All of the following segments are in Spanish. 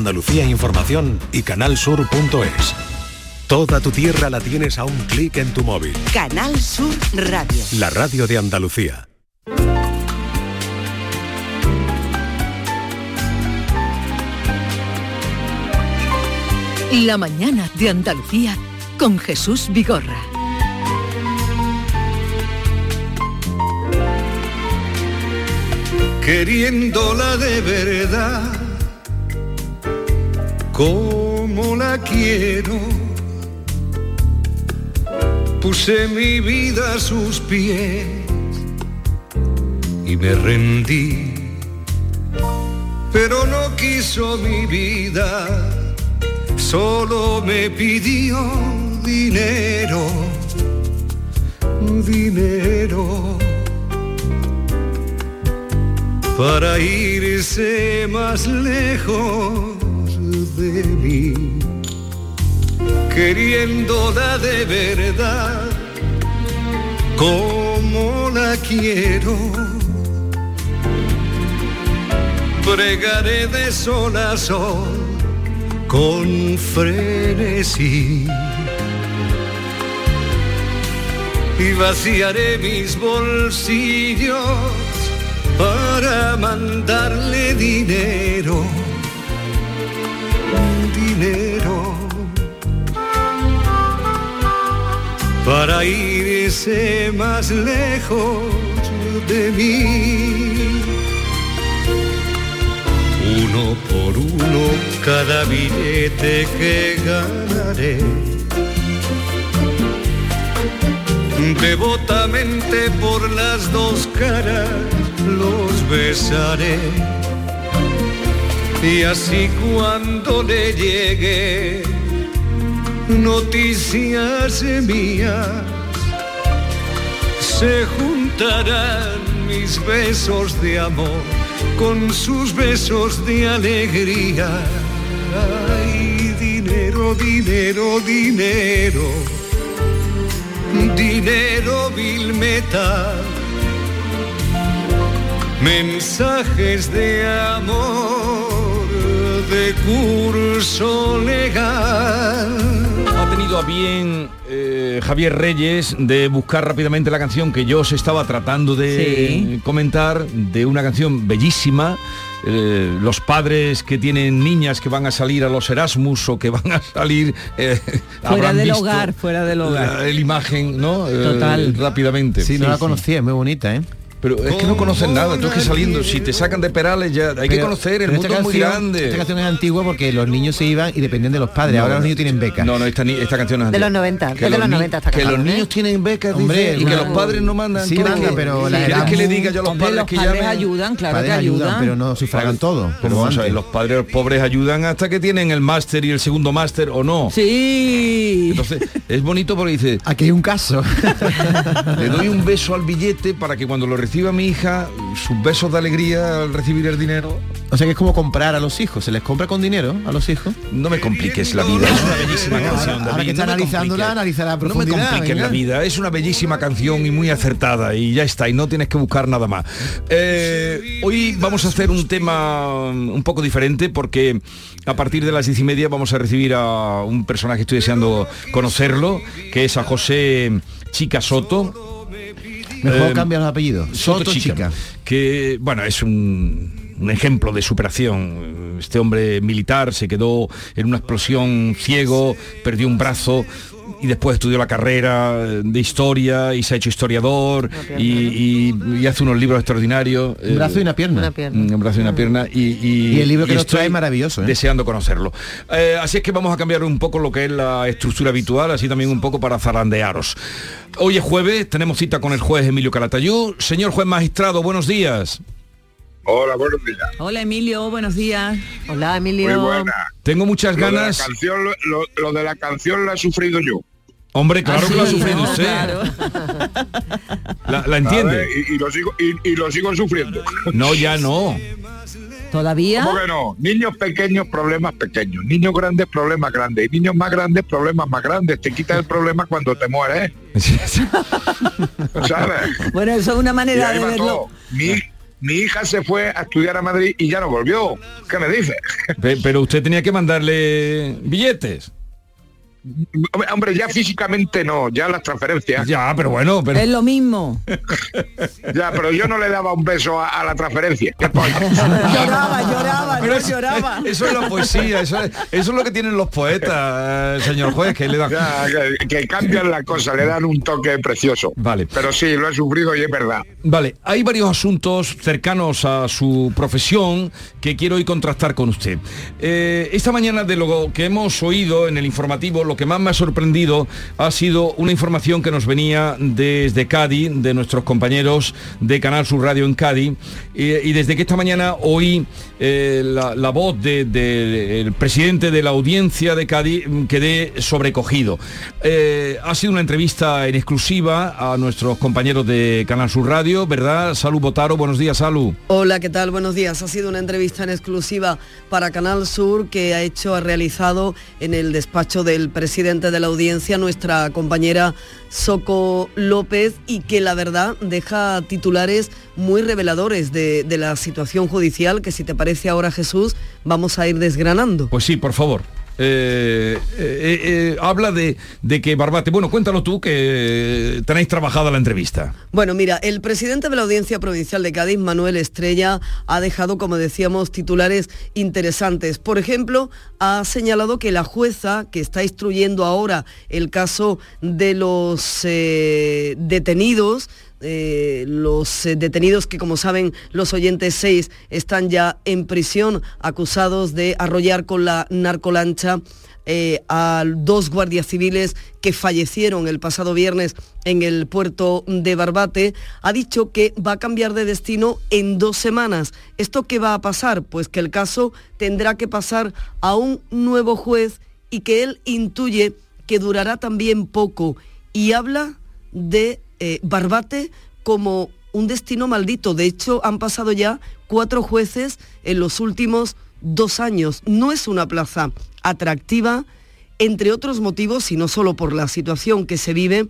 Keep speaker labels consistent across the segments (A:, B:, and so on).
A: Andalucía Información y canalsur.es. Toda tu tierra la tienes a un clic en tu móvil.
B: Canal Sur Radio.
A: La radio de Andalucía.
C: La mañana de Andalucía con Jesús Vigorra.
D: Queriéndola de verdad, como la quiero, puse mi vida a sus pies y me rendí, pero no quiso mi vida solo me pidió dinero, dinero, para irse más lejos de mí, queriéndola de verdad, como la quiero. Bregaré de sol a sol con frenesí. Y vaciaré mis bolsillos para mandarle dinero, para irse más lejos de mí uno por uno cada billete que ganaré. Devotamente por las dos caras los besaré. Y así cuando le llegue noticias mías, se juntarán mis besos de amor con sus besos de alegría. Ay, dinero, dinero, dinero, dinero vil metal. Mensajes de amor de curso legal.
E: Ha tenido a bien eh, Javier Reyes de buscar rápidamente la canción que yo os estaba tratando de comentar, de una canción bellísima. eh, los padres que tienen niñas que van a salir a los Erasmus o que van a salir eh,
F: Fuera del hogar, fuera del hogar.
E: la, la imagen, ¿no? Eh,
F: Total.
E: rápidamente.
G: Sí, no la conocía, es muy bonita, ¿eh?
E: Pero es que no conocen nada, tú es que saliendo, si te sacan de Perales ya hay que conocer, el mundo es muy grande.
G: Esta canción es antigua porque los niños se iban y dependían de los padres.
E: No,
G: Ahora los niños tienen becas.
E: No, no, esta, ni- esta canción es
B: De
E: antigua.
B: los 90,
E: Que
B: es de los
E: ni-
B: 90 esta
E: Que los
B: ¿eh?
E: niños tienen becas, dice,
G: Hombre,
E: y que los padres no mandan.
G: Sí
E: ¿Quieres
G: manda,
E: que-
G: pero las
E: ¿Quieres que le diga yo a los padres
F: los
E: que
F: padres ayudan, claro
G: padres
F: que ayudan.
G: pero no sufragan todo.
E: Pero vamos a ver, los padres pobres ayudan hasta que tienen el máster y el segundo máster o no.
F: Sí.
E: Entonces, es bonito porque dice,
G: Aquí hay un caso.
E: le doy un beso al billete para que cuando lo reciba mi hija, sus besos de alegría al recibir el dinero,
G: o sea que es como comprar a los hijos. ¿Se les compra con dinero a los hijos?
E: no me compliques la vida. Es una bellísima canción,
G: Ahora que está
E: no me
G: analizándola,
E: compliques.
G: analizará a
E: No me
G: profundidad,
E: compliques
G: venga.
E: la vida. Es una bellísima canción y muy acertada y ya está. Y no tienes que buscar nada más. Eh, hoy vamos a hacer un tema un poco diferente porque a partir de las diez y media vamos a recibir a un personaje que estoy deseando conocerlo, que es a José Chica Soto.
G: Mejor
E: Eh,
G: cambian los apellidos. Soto,
E: Soto
G: chica.
E: Chica, que bueno, es un, un ejemplo de superación. Este hombre militar se quedó en una explosión ciego, perdió un brazo y después estudió la carrera de historia y se ha hecho historiador y, y- y hace unos libros extraordinarios.
G: Un brazo y una pierna.
B: Una pierna.
E: Un brazo y una pierna y, y-
G: Y el libro que nos trae es maravilloso, ¿eh?
E: Deseando conocerlo. Eh, así es que vamos a cambiar un poco lo que es la estructura habitual, así también un poco para zarandearos. Hoy es jueves, tenemos cita con el juez Emilio Calatayú. Señor juez magistrado, buenos días.
H: Hola, buenos días.
F: Hola Emilio, buenos días.
B: Hola, Emilio.
H: Muy buena.
E: Tengo muchas
H: Lo de, la
E: ganas.
H: canción, lo, lo- lo de la canción la he sufrido yo.
E: Hombre, claro que lo ha sufrido usted.
F: Claro.
E: La, la entiende.
H: Y, y lo sigo, y, y lo sigo sufriendo.
E: No, ya no.
F: ¿Todavía?
H: ¿Cómo que no? Niños pequeños, problemas pequeños. Niños grandes, problemas grandes. Y niños más grandes, problemas más grandes. Te quitas el problema cuando te mueres. ¿Sabes?
F: Bueno, eso es una manera de verlo.
H: Mi, Mi hija se fue a estudiar a Madrid y ya no volvió. ¿Qué me dice?
E: Pe- Pero usted tenía que mandarle billetes.
H: Hombre, ya físicamente no, ya las transferencias.
E: Ya, pero bueno, pero...
F: Es lo mismo.
H: Ya, pero yo no le daba un beso a, a la transferencia.
F: Lloraba, lloraba,
E: Pero
F: no
E: eso,
F: lloraba.
E: eso es la poesía, eso es, eso es lo que tienen los poetas, eh, señor juez, que le dan...
H: Ya, que, que cambian la cosa, le dan un toque precioso.
E: Vale.
H: Pero sí, lo he sufrido y es verdad.
E: Vale, hay varios asuntos cercanos a su profesión que quiero hoy contrastar con usted. Eh, esta mañana de lo que hemos oído en el informativo, lo que más me ha sorprendido ha sido una información que nos venía desde Cádiz, de nuestros compañeros de Canal Sur Radio en Cádiz, eh, y desde que esta mañana oí eh, la, voz del de, el presidente de la audiencia de Cádiz, quedé sobrecogido. Eh, ha sido una entrevista en exclusiva a nuestros compañeros de Canal Sur Radio, ¿verdad? Salud Botaro, buenos días, Salud.
B: Hola, ¿qué tal? Buenos días. Ha sido una entrevista en exclusiva para Canal Sur que ha hecho, ha realizado en el despacho del presidente de la audiencia, nuestra compañera Soco López, y que la verdad deja titulares muy reveladores de, de la situación judicial que si te parece ahora Jesús, vamos a ir desgranando.
E: Pues sí, por favor. Eh, eh, eh, habla de, de que Barbate, bueno, cuéntalo tú que tenéis trabajada la entrevista.
B: Bueno, mira, el presidente de la Audiencia Provincial de Cádiz, Manuel Estrella, ha dejado, como decíamos, titulares interesantes. Por ejemplo, ha señalado que la jueza que está instruyendo ahora el caso de los detenidos, eh, los eh, detenidos que, como saben los oyentes, seis están ya en prisión acusados de arrollar con la narcolancha eh, a dos guardias civiles que fallecieron el pasado viernes en el puerto de Barbate, ha dicho que va a cambiar de destino en dos semanas. ¿Esto qué va a pasar? Pues que el caso tendrá que pasar a un nuevo juez y que él intuye que durará también poco y habla de eh, Barbate como un destino maldito. De hecho, han pasado ya cuatro jueces en los últimos dos años. No es una plaza atractiva, entre otros motivos, y no solo por la situación que se vive,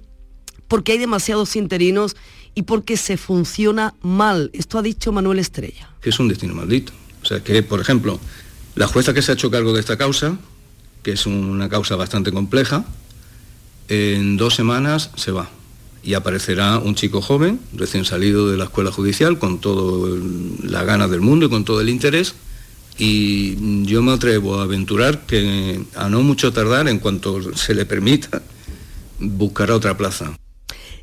B: porque hay demasiados interinos y porque se funciona mal. Esto ha dicho Manuel Estrella.
I: que es un destino maldito. O sea que, por ejemplo, la jueza que se ha hecho cargo de esta causa, que es una causa bastante compleja, en dos semanas se va y aparecerá un chico joven, recién salido de la escuela judicial, con toda la gana del mundo y con todo el interés. Y yo me atrevo a aventurar que a no mucho tardar, en cuanto se le permita, buscará otra plaza.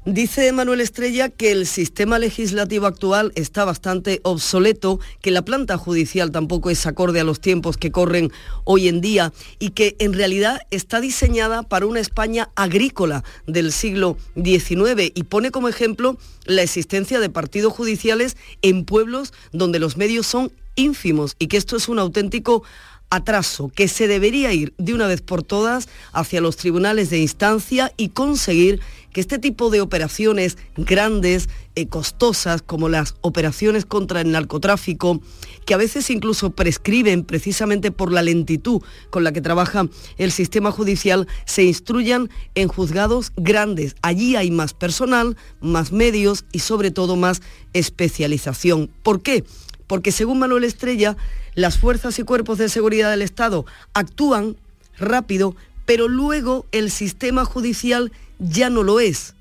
B: Dice Manuel Estrella que el sistema legislativo actual está bastante obsoleto, que la planta judicial tampoco es acorde a los tiempos que corren hoy en día y que en realidad está diseñada para una España agrícola del siglo XIX y pone como ejemplo la existencia de partidos judiciales en pueblos donde los medios son ínfimos y que esto es un auténtico atraso, que se debería ir de una vez por todas hacia los tribunales de instancia y conseguir que este tipo de operaciones grandes, eh, costosas, como las operaciones contra el narcotráfico, que a veces incluso prescriben precisamente por la lentitud con la que trabaja el sistema judicial, se instruyan en juzgados grandes. Allí hay más personal, más medios y sobre todo más especialización. ¿Por qué? Porque según Manuel Estrella, las fuerzas y cuerpos de seguridad del Estado actúan rápido, pero luego el sistema judicial ya no lo es.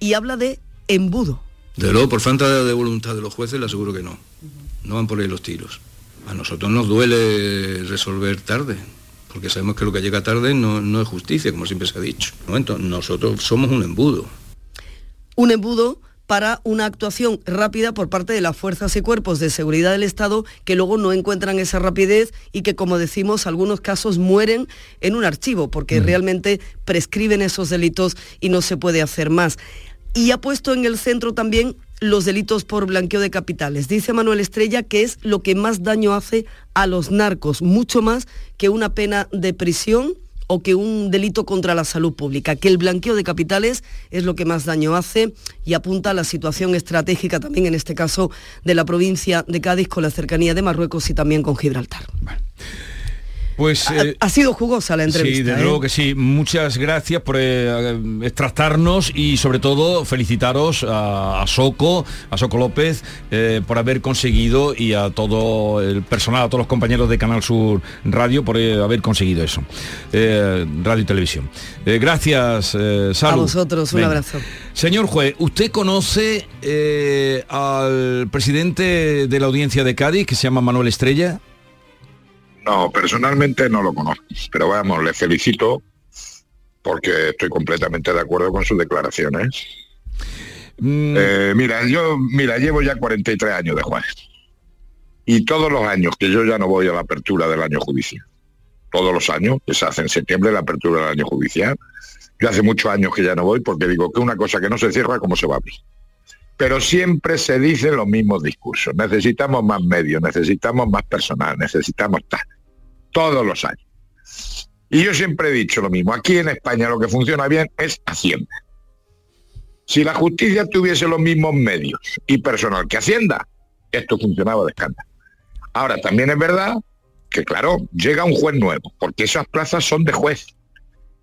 B: Y habla de embudo.
I: De luego, por falta de voluntad de los jueces, le aseguro que no. No van por ahí los tiros. A nosotros nos duele resolver tarde, porque sabemos que lo que llega tarde no, no es justicia, como siempre se ha dicho. ¿no? Entonces, nosotros somos un embudo.
B: Un embudo para una actuación rápida por parte de las fuerzas y cuerpos de seguridad del Estado que luego no encuentran esa rapidez y que, como decimos, algunos casos mueren en un archivo porque realmente prescriben esos delitos y no se puede hacer más. Y ha puesto en el centro también los delitos por blanqueo de capitales. Dice Manuel Estrella que es lo que más daño hace a los narcos, mucho más que una pena de prisión o que un delito contra la salud pública, que el blanqueo de capitales es lo que más daño hace y apunta a la situación estratégica también en este caso de la provincia de Cádiz con la cercanía de Marruecos y también con Gibraltar.
E: Pues
B: Ha,
E: eh,
B: ha sido jugosa la entrevista.
E: Sí, desde
B: ¿eh?
E: luego que sí. Muchas gracias por eh, extractarnos y sobre todo felicitaros a, a Soco, a Soco López, eh, por haber conseguido y a todo el personal, a todos los compañeros de Canal Sur Radio por eh, haber conseguido eso. Eh, radio y televisión. Eh, gracias, eh, Salud.
B: A vosotros, un abrazo.
E: Señor juez, ¿usted conoce eh, al presidente de la audiencia de Cádiz que se llama Manuel Estrella?
H: No, personalmente no lo conozco, pero vamos, le felicito porque estoy completamente de acuerdo con sus declaraciones.
E: Mm,
H: Eh, mira, yo, mira, llevo ya 43 años de juez. Y todos los años que yo ya no voy a la apertura del año judicial, todos los años, que se hace en septiembre la apertura del año judicial, yo hace muchos años que ya no voy porque digo que una cosa que no se cierra, ¿cómo se va a abrir? Pero siempre se dicen los mismos discursos. Necesitamos más medios, necesitamos más personal, necesitamos tal. Todos los años. Y yo siempre he dicho lo mismo. Aquí en España lo que funciona bien es Hacienda. Si la justicia tuviese los mismos medios y personal que Hacienda, esto funcionaba de escándalo. Ahora, también es verdad que, claro, llega un juez nuevo, porque esas plazas son de juez.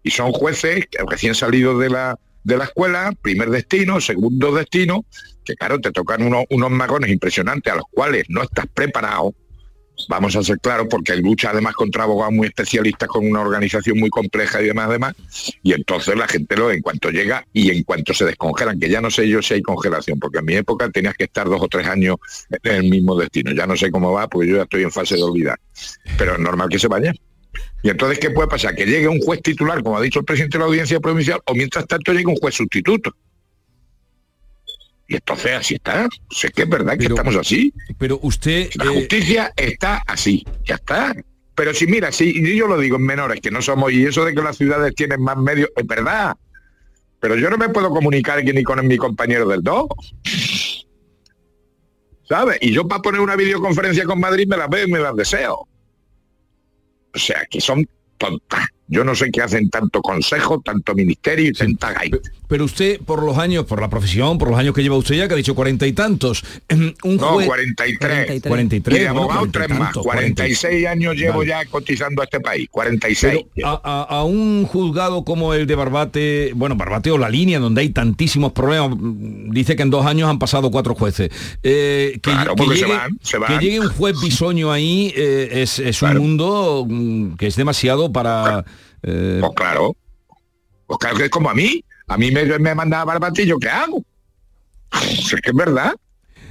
H: Y son jueces recién salidos de la, de la escuela, primer destino, segundo destino, que, claro, te tocan unos, unos magones impresionantes a los cuales no estás preparado. Vamos a ser claros, porque lucha además contra abogados muy especialistas con una organización muy compleja y demás, demás. Y entonces la gente lo en cuanto llega y en cuanto se descongelan, que ya no sé yo si hay congelación, porque en mi época tenías que estar dos o tres años en el mismo destino. Ya no sé cómo va, porque yo ya estoy en fase de olvidar. Pero es normal que se vaya. Y entonces, ¿qué puede pasar? Que llegue un juez titular, como ha dicho el presidente de la audiencia provincial, o mientras tanto llegue un juez sustituto. Y entonces así está. Sé que es verdad que
E: Pero-
H: estamos así.
E: pero usted...
H: La
E: eh,
H: justicia está así, ya está. Pero si mira, si yo lo digo en menores, que no somos, y eso de que las ciudades tienen más medios, es verdad. Pero yo no me puedo comunicar ni con mi compañero del 2. ¿Sabes? Y yo para poner una videoconferencia con Madrid me las veo y me las deseo. O sea, que son tontas. Yo no sé qué hacen tanto consejo, tanto ministerio y tanta gaita.
E: Pero usted, por los años, por la profesión, por los años que lleva usted ya, que ha dicho cuarenta y tantos, un
H: No,
E: juez...
H: 43.
E: 43,
H: Y de abogado
E: 40 y
H: tres más.
E: tantos,
H: 46 años llevo
E: Vale.
H: ya cotizando a este país. 46.
E: Pero a, a- a un juzgado como el de Barbate, bueno, Barbate o la línea, donde hay tantísimos problemas, mm, dice que en dos años han pasado cuatro jueces. Eh, que,
H: Claro,
E: que
H: porque se
E: llegue,
H: van, se
E: que
H: van.
E: llegue un juez bisoño ahí eh, es, es
H: Claro.
E: un mundo mm, que es demasiado para... eh,
H: Pues claro. Pues claro que es como a mí. A mí me, me manda Barbatillo, ¿qué hago? Pues es que es verdad.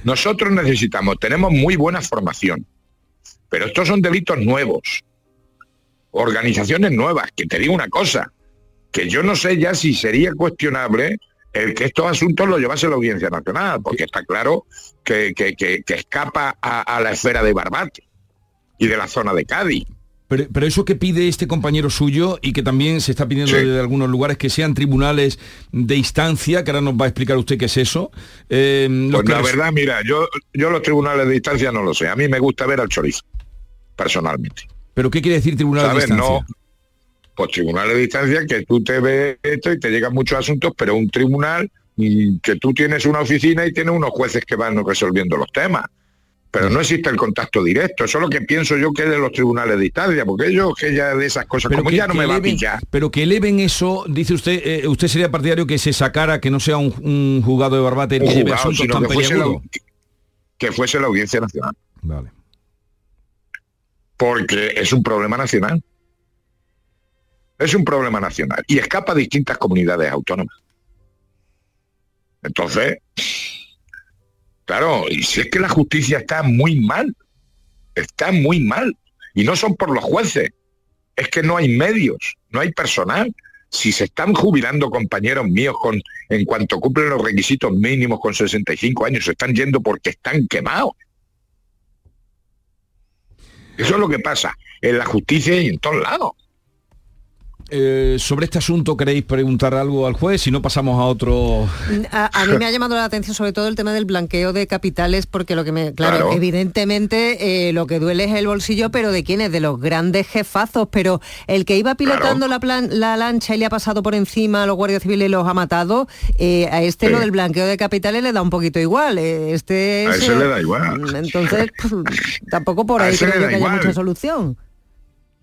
H: Nosotros necesitamos, tenemos muy buena formación, pero estos son delitos nuevos, organizaciones nuevas, que te digo una cosa, que yo no sé ya si sería cuestionable el que estos asuntos los llevase la Audiencia Nacional, porque está claro que, que- que- que escapa a, a la esfera de Barbate y de la zona de Cádiz.
E: Pero, pero eso que pide este compañero suyo y que también se está pidiendo
H: Sí.
E: de algunos lugares que sean tribunales de instancia, que ahora nos va a explicar usted qué es eso. eh,
H: Pues
E: que
H: la verdad, mira, yo, yo los tribunales de distancia no lo sé. A mí me gusta ver al chorizo, personalmente.
E: ¿Pero qué quiere decir tribunal de
H: ¿Sabes?
E: instancia?
H: No, pues tribunales de distancia que tú te ves esto y te llegan muchos asuntos, pero un tribunal mm, que tú tienes una oficina y tienes unos jueces que van resolviendo los temas. Pero no existe el contacto directo. Eso es lo que pienso yo que es de los tribunales de distancia, porque ellos que ya de esas cosas, como
E: que-
H: ya no me va a
E: eleven-
H: pillar.
E: Pero que eleven eso, dice usted, eh, usted sería partidario que se sacara, que no sea un, un juzgado de Barbate que lleve asuntos
H: sino
E: tan
H: que fuese, la, que fuese la Audiencia Nacional.
E: Vale.
H: porque es un problema nacional. Es un problema nacional y escapa a distintas comunidades autónomas. Entonces, claro, y si es que la justicia está muy mal, está muy mal. Y no son por los jueces, es que no hay medios, no hay personal. Si se están jubilando compañeros míos con, en cuanto cumplen los requisitos mínimos con 65 años, se están yendo porque están quemados. Eso es lo que pasa en la justicia y en todos lados.
E: Eh, sobre este asunto queréis preguntar algo al juez, si no pasamos a otro.
F: A, a mí me ha llamado la atención sobre todo el tema del blanqueo de capitales, porque lo que me, claro,
H: Claro.
F: evidentemente eh, lo que duele es el bolsillo, pero de quiénes, de los grandes jefazos, pero el que iba pilotando la, plan- la lancha y le ha pasado por encima a los guardias civiles y los ha matado, eh, a este
H: Sí.
F: lo del blanqueo de capitales le da un poquito igual. este
H: A
F: es,
H: ese le da igual.
F: Entonces, pues, tampoco por ahí creo que haya mucha solución.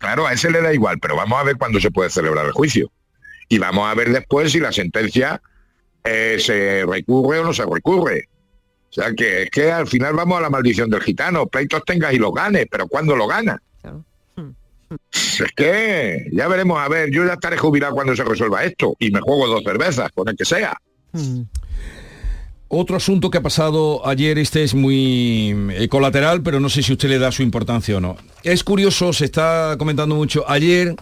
H: Claro, a ese le da igual, pero vamos a ver cuándo se puede celebrar el juicio. Y vamos a ver después si la sentencia eh, se recurre o no se recurre. O sea, que es que al final vamos a la maldición del gitano, pleitos tengas y los ganes, pero ¿cuándo lo gana? Es que ya veremos, a ver, yo ya estaré jubilado cuando se resuelva esto y me juego dos cervezas, con el que sea.
E: Otro asunto que ha pasado ayer, este es muy eh, colateral, pero no sé si usted le da su importancia o no. Es curioso, se está comentando mucho. Ayer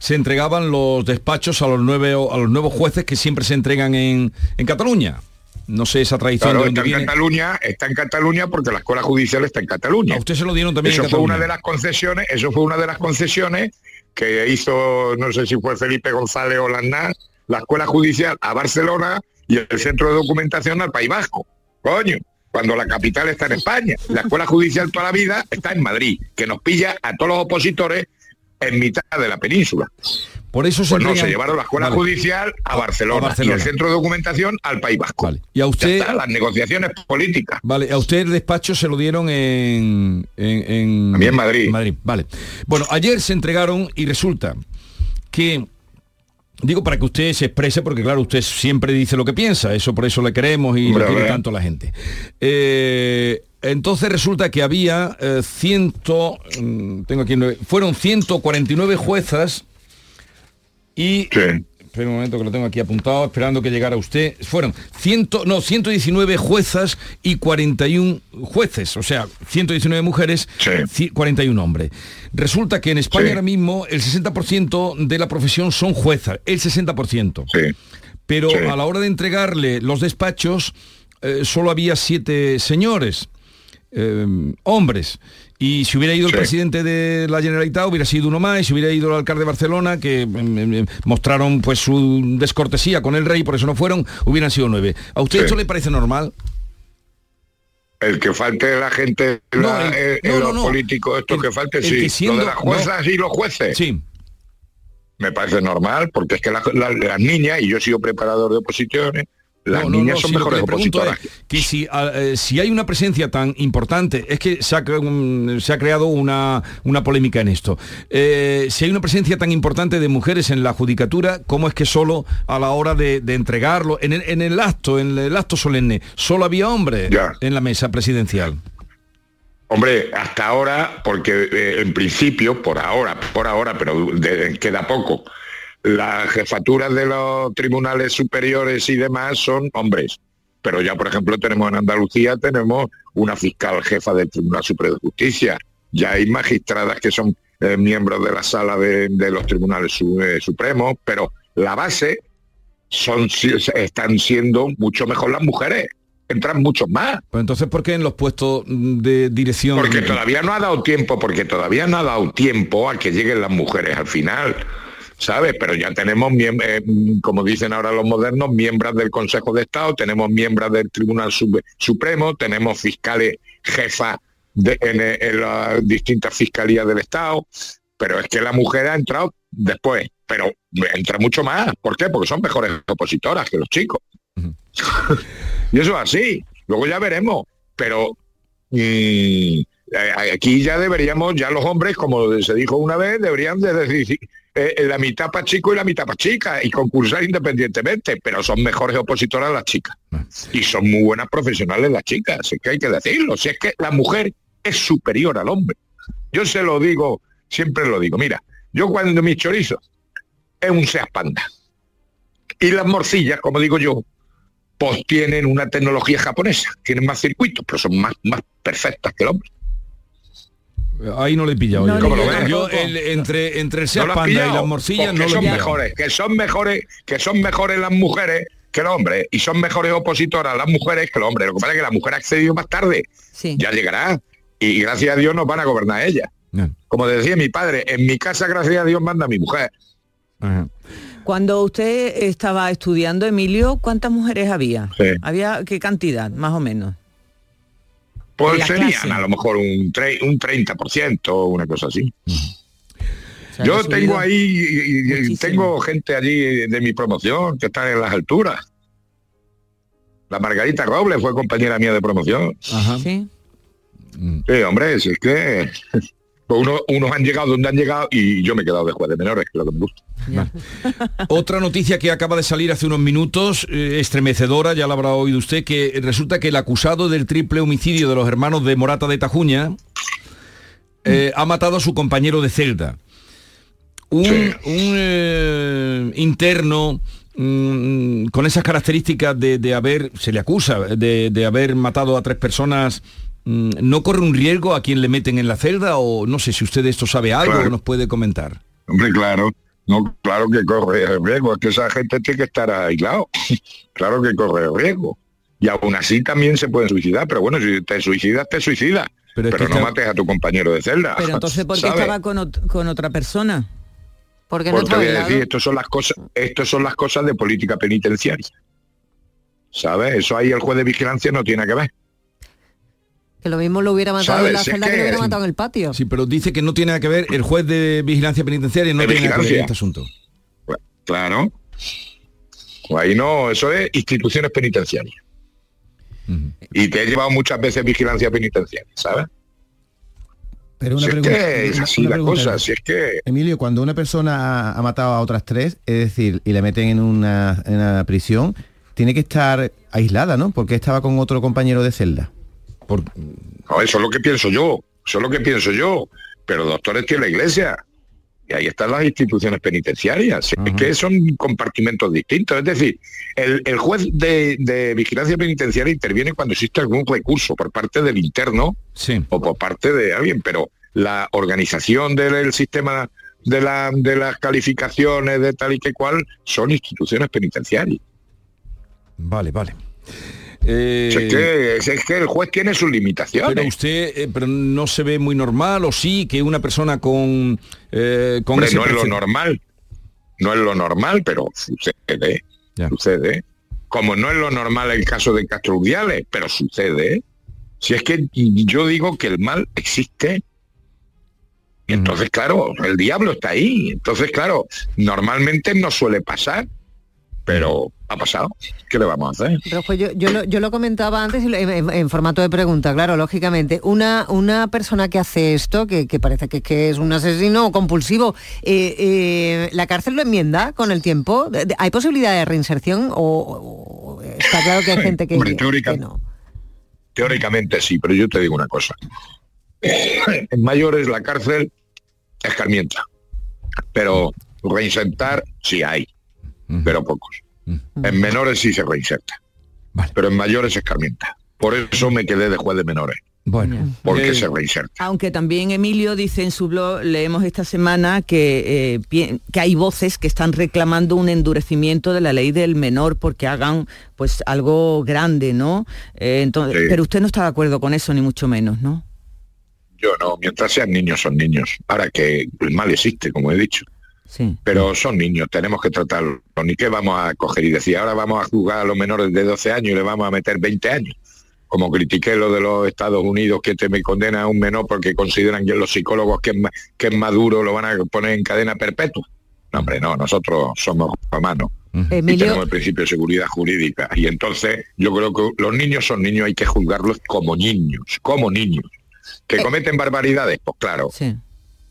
E: se entregaban los despachos a los, nueve, a los nuevos jueces que siempre se entregan en, en Cataluña. No sé esa tradición
H: Claro,
E: de
H: está en
E: viene.
H: Cataluña, está en Cataluña porque la escuela judicial está en Cataluña.
E: A usted se lo dieron también
H: Eso
E: en
H: fue
E: Cataluña.
H: una de las concesiones, eso fue una de las concesiones que hizo, no sé si fue Felipe González o Landás, la escuela judicial a Barcelona y el centro de documentación al País Vasco. Coño, cuando la capital está en España. La escuela judicial toda la vida está en Madrid, que nos pilla a todos los opositores en mitad de la península.
E: Por eso se
H: Pues no, se
E: entregan-
H: llevaron la escuela
E: Vale.
H: judicial a Barcelona,
E: a Barcelona.
H: y el centro de documentación al País Vasco.
E: Vale. Y a usted-
H: Ya está, las negociaciones políticas.
E: Vale, a usted el despacho se lo dieron en... en
H: Madrid.
E: Madrid, vale. Bueno, ayer se entregaron y resulta que... Digo para que usted se exprese, porque claro, usted siempre dice lo que piensa, eso por eso le queremos y lo quiere tanto la gente. Eh, entonces resulta que había eh, ciento, mm, tengo aquí, fueron 149 juezas y Espera un momento que lo tengo aquí apuntado, esperando que llegara usted. Fueron 100, no, 119 juezas y 41 jueces, o sea, 119 mujeres, ci- 41 hombres. Resulta que en España
H: Sí.
E: ahora mismo el 60% de la profesión son juezas, el 60%. Pero
H: Sí.
E: a la hora de entregarle los despachos, eh, solo había siete señores, eh, hombres. Y si hubiera ido
H: Sí.
E: el presidente de la Generalitat, hubiera sido uno más, y si hubiera ido el alcalde de Barcelona, que em, em, em, mostraron pues su descortesía con el rey, por eso no fueron, hubieran sido nueve. ¿A usted
H: Sí.
E: esto le parece normal?
H: El que falte la gente,
E: No,
H: la-
E: el-
H: eh,
E: no,
H: los
E: no,
H: políticos, esto
E: El-
H: que falte, sí.
E: que siendo-
H: Lo de las juezas y los jueces.
E: Sí.
H: Me parece normal, porque es que la- la- las niñas, y yo he sido preparador de oposiciones, las
E: No,
H: niñas
E: no,
H: son
E: si lo que
H: mejores opositoras.
E: es que si, a- eh, si hay una presencia tan importante, es que se ha, se ha creado una, una polémica en esto. Eh, si hay una presencia tan importante de mujeres en la judicatura, ¿cómo es que solo a la hora de, de entregarlo, en el, en el acto, en el acto solemne, solo había hombres en la mesa presidencial?
H: Hombre, hasta ahora, porque eh, en principio, por ahora, por ahora, pero de- queda poco, las jefaturas de los tribunales superiores y demás son hombres. Pero ya, por ejemplo, tenemos en Andalucía, tenemos una fiscal jefa del Tribunal Superior de Justicia. Ya hay magistradas que son eh, miembros de la sala de, de los tribunales su- eh, supremos, pero la base son están siendo mucho mejor las mujeres. Entran muchos más.
E: Pues entonces, ¿por qué en los puestos de dirección...
H: Porque todavía no ha dado tiempo, porque todavía no ha dado tiempo a que lleguen las mujeres al final, ¿sabes? Pero ya tenemos, eh, como dicen ahora los modernos, miembros del Consejo de Estado, tenemos miembros del Tribunal Supremo, tenemos fiscales jefas de- en, en las distintas fiscalías del Estado, pero es que la mujer ha entrado después, pero entra mucho más. ¿Por qué? Porque son mejores opositoras que los chicos. y eso es así. Luego ya veremos. Pero mm, eh, aquí ya deberíamos, ya los hombres, como se dijo una vez, deberían de decir eh, la mitad para chico y la mitad para chica y concursar independientemente, pero son mejores opositoras las chicas. Y son muy buenas profesionales las chicas, es que hay que decirlo. Si es que la mujer es superior al hombre. Yo se lo digo, siempre lo digo. Mira, yo cuando mis chorizos es un Seat Panda. Y las morcillas, como digo yo, pues tienen una tecnología japonesa, tienen más circuitos, pero son más, más perfectas que el hombre.
E: Ahí no le he pillado.
H: No
E: yo.
H: ¿Cómo lo ves?
E: Yo, el- entre, entre el
H: ¿No
E: Panda y las morcillas no lo he
H: son
E: pillado.
H: mejores, que son mejores, que son mejores las mujeres que los hombres y son mejores opositoras las mujeres que los hombres. Lo que pasa es que la mujer ha accedido más tarde. Ya llegará. Y gracias a Dios nos van a gobernar ellas. Como decía mi padre, en mi casa, gracias a Dios, manda mi mujer.
J: Cuando usted estaba estudiando, Emilio, ¿cuántas mujeres había?
H: Sí.
J: ¿Había qué cantidad, más o menos?
H: Pues serían
J: clase.
H: a lo mejor un, tre- un 30%, una cosa así.
J: sea,
H: Yo tengo ahí, y tengo gente allí de mi promoción que están en las alturas. La Margarita Robles fue compañera mía de promoción.
J: Sí.
H: Sí, hombre, si es que Pues uno- unos han llegado donde han llegado y yo me he quedado de juez de menores, que es lo que me gusta.
E: Otra noticia que acaba de salir hace unos minutos, eh, estremecedora, ya la habrá oído usted, que resulta que el acusado del triple homicidio de los hermanos de Morata de Tajuña eh, ha matado a su compañero de celda. Un, un, eh, interno mm, con esas características de, de haber, se le acusa, de, de haber matado a tres personas, ¿no corre un riesgo a quien le meten en la celda? O no sé si usted de esto sabe algo
H: Claro.
E: o nos puede comentar.
H: Hombre, claro. No, claro que corre el riesgo, es que esa gente tiene que estar aislado. claro que corre el riesgo. Y aún así también se pueden suicidar, pero bueno, si te suicidas, te suicidas.
E: Pero
H: no
E: está-
H: mates a tu compañero de celda.
C: Pero entonces, ¿por qué
H: ¿sabes?
C: estaba con, ot- con otra persona?
K: Porque no
H: voy a decir, esto son las cosas, esto son las cosas de política penitenciaria. ¿Sabes? Eso ahí el juez de vigilancia no tiene que ver.
K: Que lo mismo lo hubiera matado
H: ¿Sabes?
K: en la
H: es
K: celda que,
H: que-
K: lo hubiera matado en el patio.
E: Sí, pero dice que no tiene nada que ver, el juez de vigilancia penitenciaria no
H: De
E: tiene nada que ver este asunto.
H: Claro. Pues ahí no, eso es instituciones penitenciarias. Y te he llevado muchas veces vigilancia penitenciaria, ¿sabes?
L: Pero una
H: Si es
L: pregunta-
H: que es así
L: una
H: la
L: pregunta,
H: cosa, si es que...
L: Emilio, cuando una persona ha, ha matado a otras tres, es decir, y la meten en una, en una prisión, tiene que estar aislada, ¿no? Porque estaba con otro compañero de celda.
H: No, eso es lo que pienso yo, eso es lo que pienso yo. Pero doctores tiene la iglesia. Y ahí están las instituciones penitenciarias. Es que son compartimentos distintos. Es decir, el, el juez de, de vigilancia penitenciaria interviene cuando existe algún recurso por parte del interno o por parte de alguien, pero la organización del el sistema de, la, de las calificaciones de tal y que cual son instituciones penitenciarias.
E: Vale, vale. Eh,
H: Si es, que, si es que el juez tiene sus limitaciones.
E: pero usted eh, pero no se ve muy normal o sí que una persona con eh, con
H: Hombre,
E: ese
H: no es lo normal. No es lo normal, pero sucede. Sucede. Como no es lo normal el caso de Castro Urdiales, pero sucede. Si es que yo digo que el mal existe. Y entonces, claro, el diablo está ahí. Entonces, claro, normalmente no suele pasar, pero ha pasado. ¿Qué le vamos a hacer?
K: Pero pues yo, yo, lo, yo lo comentaba antes en, en- en formato de pregunta, claro, lógicamente. Una, una persona que hace esto, que, que parece que, que es un asesino compulsivo, eh, eh, ¿la cárcel lo enmienda con el tiempo? ¿De- de- ¿Hay posibilidad de reinserción o, o está claro que hay gente que,
H: Hombre,
K: que
H: teórica-
K: no?
H: Teóricamente sí, pero yo te digo una cosa. En mayores la cárcel escarmienta, pero reinsertar sí hay, pero pocos. En menores sí se reinserta, pero en mayores escarmienta. Por eso me quedé de juez de menores,
E: Bueno,
H: porque
C: Eh,
H: se reinserta.
C: Aunque también Emilio dice en su blog, leemos esta semana que, eh, que hay voces que están reclamando un endurecimiento de la ley del menor porque hagan pues algo grande, ¿no? Eh, entonces,
H: Sí.
C: Pero usted no está de acuerdo con eso, ni mucho menos, ¿no?
H: Yo no, mientras sean niños son niños. Ahora que el mal existe, como he dicho.
C: Sí.
H: Pero son niños, tenemos que tratarlos. Ni que vamos a coger y decir, ahora vamos a juzgar a los menores de 12 años y le vamos a meter 20 años. Como critiqué lo de los Estados Unidos que te me condena a un menor porque consideran que los psicólogos que es, que es maduro lo van a poner en cadena perpetua. No, hombre, no, nosotros somos romanos. Y tenemos el principio de seguridad jurídica. Y entonces yo creo que los niños son niños, hay que juzgarlos como niños, como niños. ¿Que cometen barbaridades? Pues claro.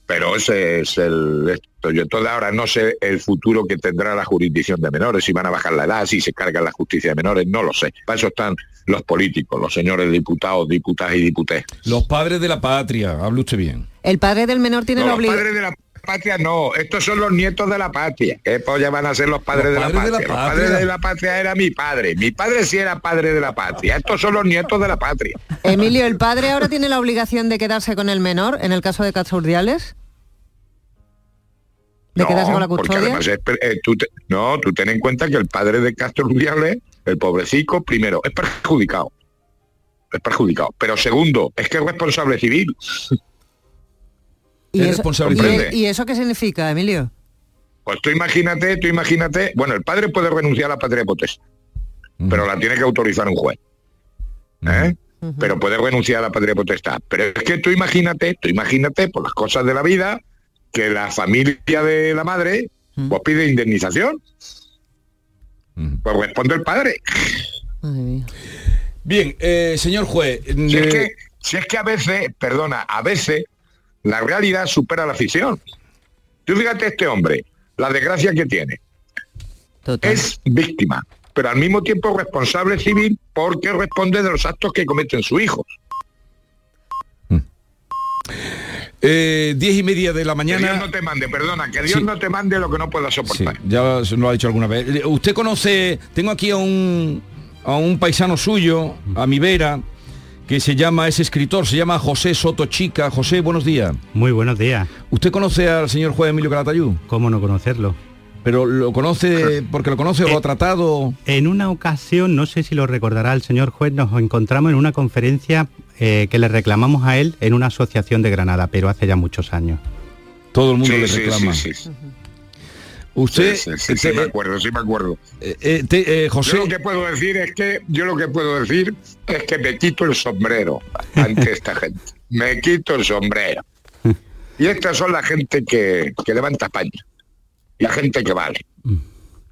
H: Pero ese es el entonces ahora no sé el futuro que tendrá la jurisdicción de menores, si van a bajar la edad, si se carga la justicia de menores, no lo sé. Para eso están los políticos, los señores diputados, diputadas y diputadas.
E: Los padres de la patria, hable usted bien.
K: El padre del menor tiene
H: No,
K: la
H: los
K: obligación...
H: padres de la patria no, estos son los nietos de la patria. ¿Qué polla van a ser los padres,
E: Los
H: de, la
E: de la
H: patria? Los padres de la patria era mi padre. Mi padre sí era padre de la patria. Estos son los nietos de la patria.
K: Emilio, ¿el padre ahora tiene la obligación de quedarse con el menor en el caso de Castro La
H: porque
K: custodia?
H: además es per- eh, tú te- no, tú ten en cuenta que el padre de Castro Rubiales, el pobrecico, primero, es perjudicado. Es perjudicado. Pero segundo, es que es responsable civil.
K: ¿Y
H: es
K: eso,
H: responsable.
K: y-
H: Comprende.
K: ¿Y eso qué significa, Emilio?
H: Pues tú imagínate, tú imagínate, bueno, el padre puede renunciar a la patria potestad, pero la tiene que autorizar un juez. ¿eh? Pero puede renunciar a la patria potestad. Pero es que tú imagínate, tú imagínate, por las cosas de la vida, que la familia de la madre pues pide indemnización. Pues responde el padre.
E: Bien, eh, señor juez.
H: Si es,
E: eh,
H: que, si es que a veces, perdona, a veces La realidad supera la ficción. Tú fíjate este hombre, la desgracia que tiene. Es víctima, pero al mismo tiempo responsable civil porque responde de los actos que cometen sus hijos.
E: Eh, diez y media de la mañana.
H: Que Dios no te mande, perdona, que Dios
E: Sí.
H: no te mande lo que no puedas soportar.
E: Ya se lo ha dicho alguna vez. Eh, Usted conoce, tengo aquí a un, a un paisano suyo, a mi vera, que se llama, es escritor, se llama José Soto Chica. José, buenos días.
M: Muy buenos días.
E: ¿Usted conoce al señor juez Emilio Calatayud?
M: ¿Cómo no conocerlo?
E: ¿Pero lo conoce porque lo conoce o lo ha tratado?
M: En una ocasión, no sé si lo recordará el señor juez, nos encontramos en una conferencia eh, que le reclamamos a él en una asociación de Granada, pero hace ya muchos años.
E: Todo el mundo
H: Sí,
E: le
H: sí,
E: reclama.
H: sí, sí.
E: Usted,
H: Sí, sí, sí, sí,
E: te-
H: me acuerdo, sí me acuerdo.
E: eh, te- eh, José,
H: Yo lo que puedo decir es que yo lo que puedo decir es que me quito el sombrero ante esta gente. Me quito el sombrero. Y estas son la gente que, que levanta España. La gente que vale.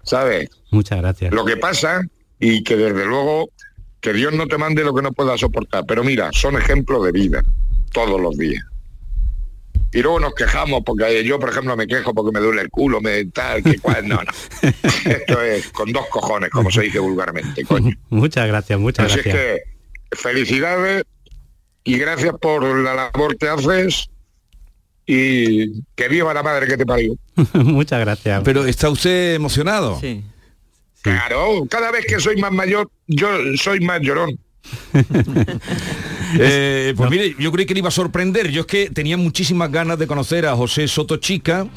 H: ¿Sabes?
M: Muchas gracias.
H: Lo que pasa y que desde luego que Dios no te mande lo que no puedas soportar. Pero mira, son ejemplos de vida todos los días. Y luego nos quejamos porque yo, por ejemplo, me quejo porque me duele el culo, me tal, que cual. No, no. Esto es con dos cojones, como se dice vulgarmente, coño.
M: Muchas gracias, muchas
H: Así es
M: gracias.
H: que felicidades y gracias por la labor que haces y que viva la madre que te parió.
M: muchas gracias.
E: pero está usted emocionado.
J: Sí.
H: Claro, cada vez que soy más mayor, yo soy más llorón.
E: Eh, pues mire, yo creí que le iba a sorprender. Yo es que tenía muchísimas ganas de conocer a José Soto Chica.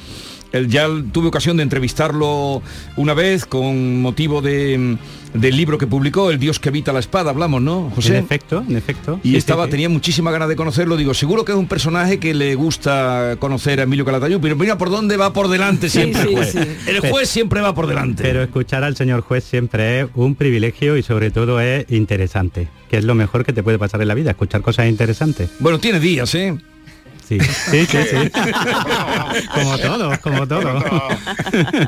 E: Él ya tuve ocasión de entrevistarlo una vez con motivo de, del libro que publicó, El Dios que evita la espada, hablamos, ¿no, José?
M: En efecto, en efecto.
E: Y
M: Sí,
E: estaba,
M: sí, sí.
E: tenía muchísimas ganas de conocerlo. Digo, seguro que es un personaje que le gusta conocer a Emilio Calatayud, pero mira por dónde va por delante siempre
J: sí,
E: el juez.
J: sí.
E: El juez siempre va por delante.
M: Pero escuchar al señor juez siempre es un privilegio y sobre todo es interesante, que es lo mejor que te puede pasar en la vida, escuchar cosas interesantes.
E: Bueno, tiene días, ¿eh?
M: Sí, sí, sí, sí. como todo, como todo.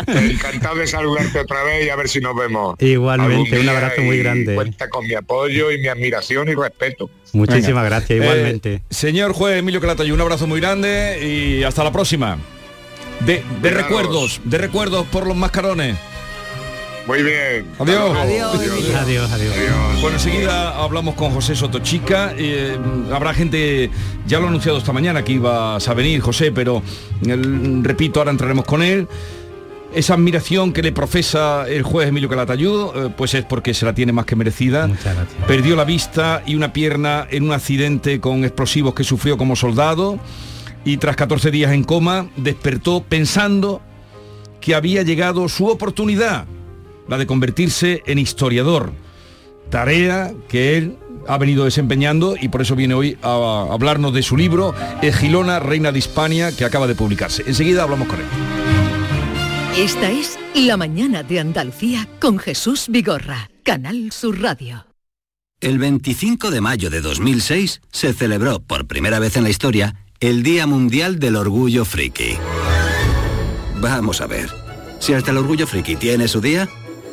H: Encantado de saludarte otra vez y a ver si nos vemos.
M: Igualmente, un abrazo muy grande.
H: Cuenta con mi apoyo y mi admiración y respeto.
M: Muchísimas gracias, igualmente.
E: Eh, señor juez Emilio Calatayud, un abrazo muy grande y hasta la próxima. De, recuerdos, de recuerdos por los mascarones.
H: Muy bien.
E: Adiós.
J: Adiós.
M: Adiós, adiós.
E: Bueno, enseguida hablamos con José Sotochica. eh, habrá gente, ya lo ha anunciado esta mañana que ibas a venir, José, pero el- repito, ahora entraremos con él. Esa admiración que le profesa el juez Emilio Calatayud, eh, pues es porque se la tiene más que merecida.
M: Muchas gracias.
E: Perdió la vista y una pierna en un accidente con explosivos que sufrió como soldado y tras 14 días en coma despertó pensando que había llegado su oportunidad, la de convertirse en historiador, tarea que él ha venido desempeñando y por eso viene hoy a hablarnos de su libro Egilona, Reina de Hispania, que acaba de publicarse. Enseguida hablamos con él.
C: Esta es La mañana de Andalucía con Jesús Vigorra, Canal Sur Radio.
N: El 25 de mayo de 2006 se celebró por primera vez en la historia el Día Mundial del Orgullo Friki. Vamos a ver, si hasta el Orgullo Friki tiene su día,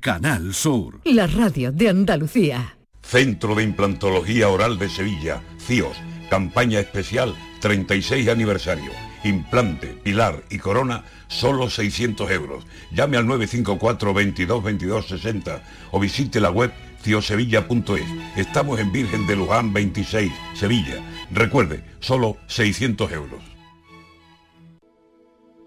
O: Canal Sur.
C: La radio de Andalucía.
O: Centro de Implantología Oral de Sevilla, CIOS, campaña especial 36 aniversario. Implante, pilar y corona, solo 600 euros. Llame al 954 22 22 60 o visite la web ciosevilla.es. Estamos en Virgen de Luján 26, Sevilla. Recuerde, solo 600 euros.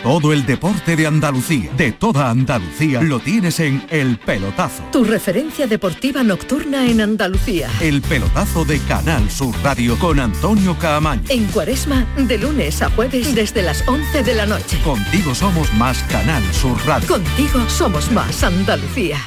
P: Todo el deporte de Andalucía, de toda Andalucía, lo tienes en El Pelotazo.
C: Tu referencia deportiva nocturna en Andalucía.
P: El Pelotazo de Canal Sur Radio con Antonio Caamaño.
C: En Cuaresma, de lunes a jueves desde las 11 de la noche.
P: Contigo somos más Canal Sur Radio.
C: Contigo somos más Andalucía.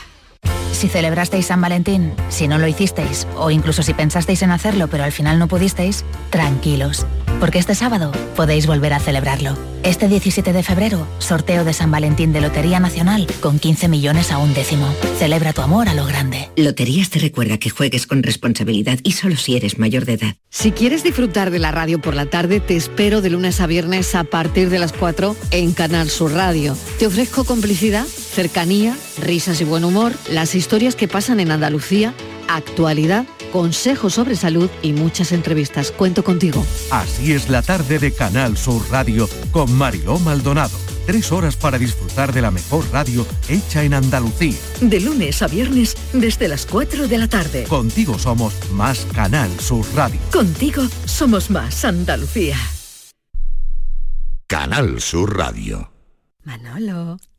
Q: Si celebrasteis San Valentín, si no lo hicisteis, o incluso si pensasteis en hacerlo pero al final no pudisteis, tranquilos, porque este sábado podéis volver a celebrarlo. Este 17 de febrero, sorteo de San Valentín de Lotería Nacional con 15 millones a un décimo. Celebra tu amor a lo grande.
R: Loterías te recuerda que juegues con responsabilidad y solo si eres mayor de edad.
S: Si quieres disfrutar de la radio por la tarde, te espero de lunes a viernes a partir de las 4 en Canal Sur Radio. Te ofrezco complicidad, cercanía, risas y buen humor, las historias que pasan en Andalucía, actualidad, consejos sobre salud y muchas entrevistas. Cuento contigo.
P: Así es la tarde de Canal Sur Radio con Mariló Maldonado. Tres horas para disfrutar de la mejor radio hecha en Andalucía.
C: De lunes a viernes desde las 4 de la tarde.
P: Contigo somos más Canal Sur Radio.
C: Contigo somos más Andalucía.
T: Canal Sur Radio.
U: Manolo,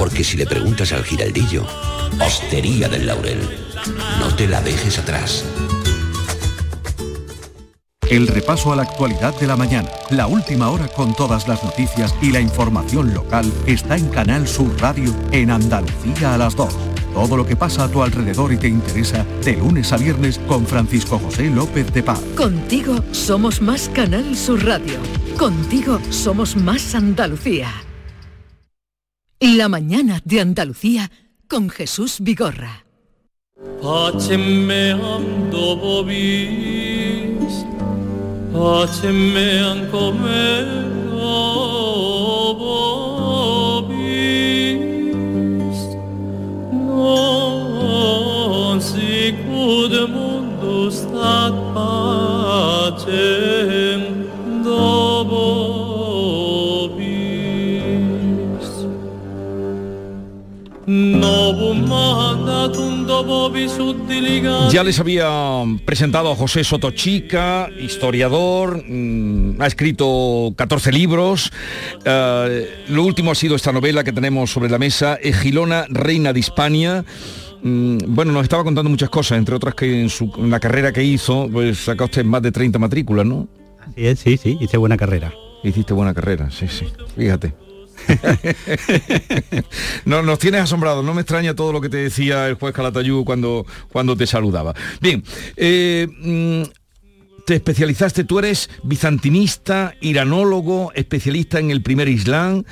V: Porque si le preguntas al giraldillo, Hostería del Laurel, no te la dejes atrás.
P: El repaso a la actualidad de la mañana, la última hora con todas las noticias y la información local está en Canal Sur Radio en Andalucía a las 2. Todo lo que pasa a tu alrededor y te interesa de lunes a viernes con Francisco José López de Paz.
C: Contigo somos más Canal Sur Radio. Contigo somos más Andalucía. La mañana de Andalucía con Jesús Vigorra.
W: Non sicut mundus stat pacem
E: Ya les había presentado a José Sotochica, historiador, mm, ha escrito 14 libros. eh, lo último ha sido esta novela que tenemos sobre la mesa, Egilona, Reina de Hispania. Mm, bueno, nos estaba contando muchas cosas, entre otras que en, su, en la carrera que hizo, pues saca usted más de 30 matrículas, ¿no?
M: Así es, sí, sí, hice buena carrera.
E: Hiciste buena carrera, sí, sí. Fíjate. no, nos tienes asombrado, no me extraña todo lo que te decía el juez Calatayú cuando, cuando te saludaba. Bien, eh, mm, te especializaste, tú eres bizantinista, iranólogo, especialista en el primer Islam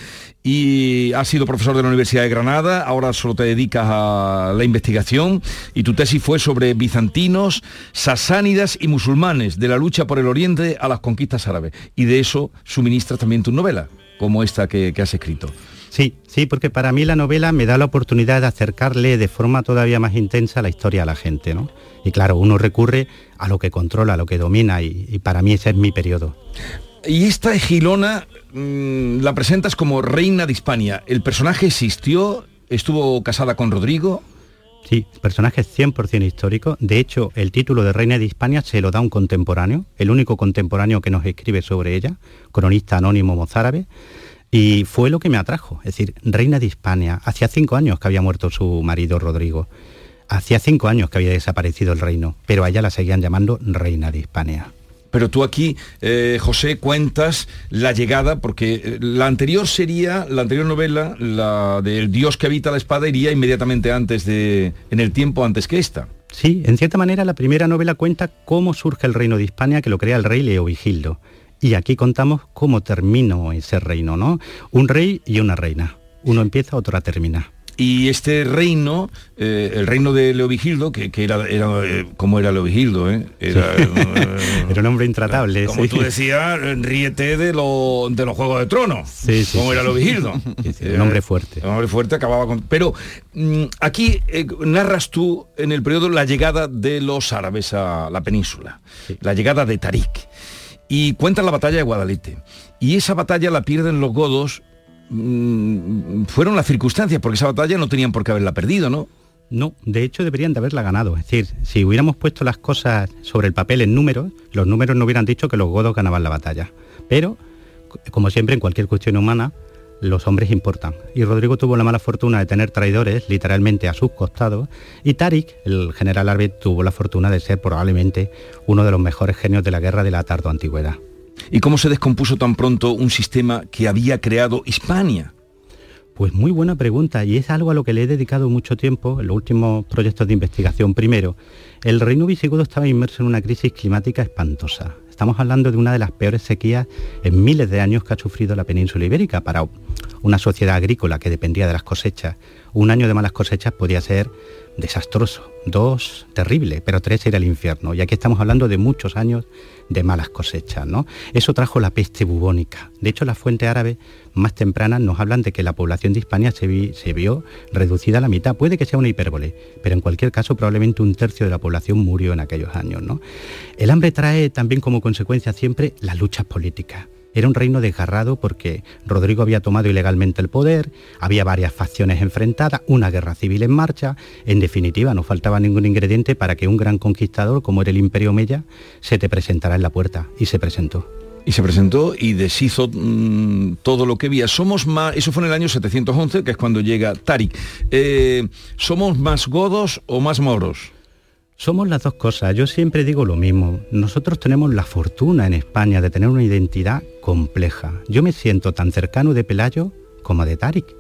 E: y has sido profesor de la Universidad de Granada, ahora solo te dedicas a la investigación y tu tesis fue sobre bizantinos, sasánidas y musulmanes, de la lucha por el Oriente a las conquistas árabes. Y de eso suministras también tu novela, como esta que, que has escrito.
M: Sí, sí, porque para mí la novela me da la oportunidad de acercarle de forma todavía más intensa la historia a la gente, ¿no? Y claro, uno recurre a lo que controla, a lo que domina, y, para mí ese es mi periodo.
E: Y esta Egilona mm, la presentas como reina de Hispania. ¿El personaje existió? ¿Estuvo casada con Rodrigo?
M: Sí, personaje es 100% histórico. De hecho, el título de Reina de Hispania se lo da un contemporáneo, el único contemporáneo que nos escribe sobre ella, cronista anónimo mozárabe. Y fue lo que me atrajo, es decir, reina de Hispania. Hacía cinco años que había muerto su marido Rodrigo. Hacía cinco años que había desaparecido el reino, pero a ella la seguían llamando reina de Hispania.
E: Pero tú aquí, eh, José, cuentas la llegada, porque eh, la anterior sería, la anterior novela, la del Dios que habita la espada, iría inmediatamente antes de, en el tiempo antes que esta.
M: Sí, en cierta manera la primera novela cuenta cómo surge el reino de Hispania, que lo crea el rey Leovigildo. Y aquí contamos cómo terminó ese reino, ¿no? Un rey y una reina. Uno empieza, otro termina.
E: Y este reino, eh, el reino de Leovigildo, que, que era, era eh, como era Leovigildo, ¿eh?
M: era, era, un hombre intratable.
E: Como tú decías, ríete de, lo, de los Juegos de Tronos, sí, como era Leovigildo.
M: un hombre fuerte.
E: Un hombre fuerte acababa con... Pero mm, aquí narras tú en el periodo la llegada de los árabes a la península, la llegada de Tarik y cuentan la batalla de Guadalete. Y esa batalla la pierden los godos, mm, fueron las circunstancias, porque esa batalla no tenían por qué haberla perdido, ¿no?
M: No, de hecho deberían de haberla ganado. Es decir, si hubiéramos puesto las cosas sobre el papel en números, los números no hubieran dicho que los godos ganaban la batalla. Pero, como siempre en cualquier cuestión humana, los hombres importan. Y Rodrigo tuvo la mala fortuna de tener traidores literalmente a sus costados y Tarik, el general árabe, tuvo la fortuna de ser probablemente uno de los mejores genios de la guerra de la tardo antigüedad.
E: ¿Y cómo se descompuso tan pronto un sistema que había creado Hispania?
M: Pues muy buena pregunta y es algo a lo que le he dedicado mucho tiempo en los últimos proyectos de investigación. Primero, el reino visigodo estaba inmerso en una crisis climática espantosa. Estamos hablando de una de las peores sequías en miles de años que ha sufrido la península ibérica para una sociedad agrícola que dependía de las cosechas. Un año de malas cosechas podía ser desastroso, dos, terrible, pero tres era el infierno. Y aquí estamos hablando de muchos años de malas cosechas. ¿no? Eso trajo la peste bubónica. De hecho, las fuentes árabes más tempranas nos hablan de que la población de Hispania se, vio reducida a la mitad. Puede que sea una hipérbole, pero en cualquier caso probablemente un tercio de la población murió en aquellos años. ¿no? El hambre trae también como consecuencia siempre las luchas políticas. Era un reino desgarrado porque Rodrigo había tomado ilegalmente el poder, había varias facciones enfrentadas, una guerra civil en marcha, en definitiva no faltaba ningún ingrediente para que un gran conquistador como era el Imperio Mella se te presentara en la puerta y se presentó
E: y se presentó y deshizo mm, todo lo que había. Somos más, eso fue en el año 711, que es cuando llega Tarik. Eh, ¿Somos más godos o más moros?
M: Somos las dos cosas. Yo siempre digo lo mismo. Nosotros tenemos la fortuna en España de tener una identidad compleja. Yo me siento tan cercano de Pelayo como de Tarik,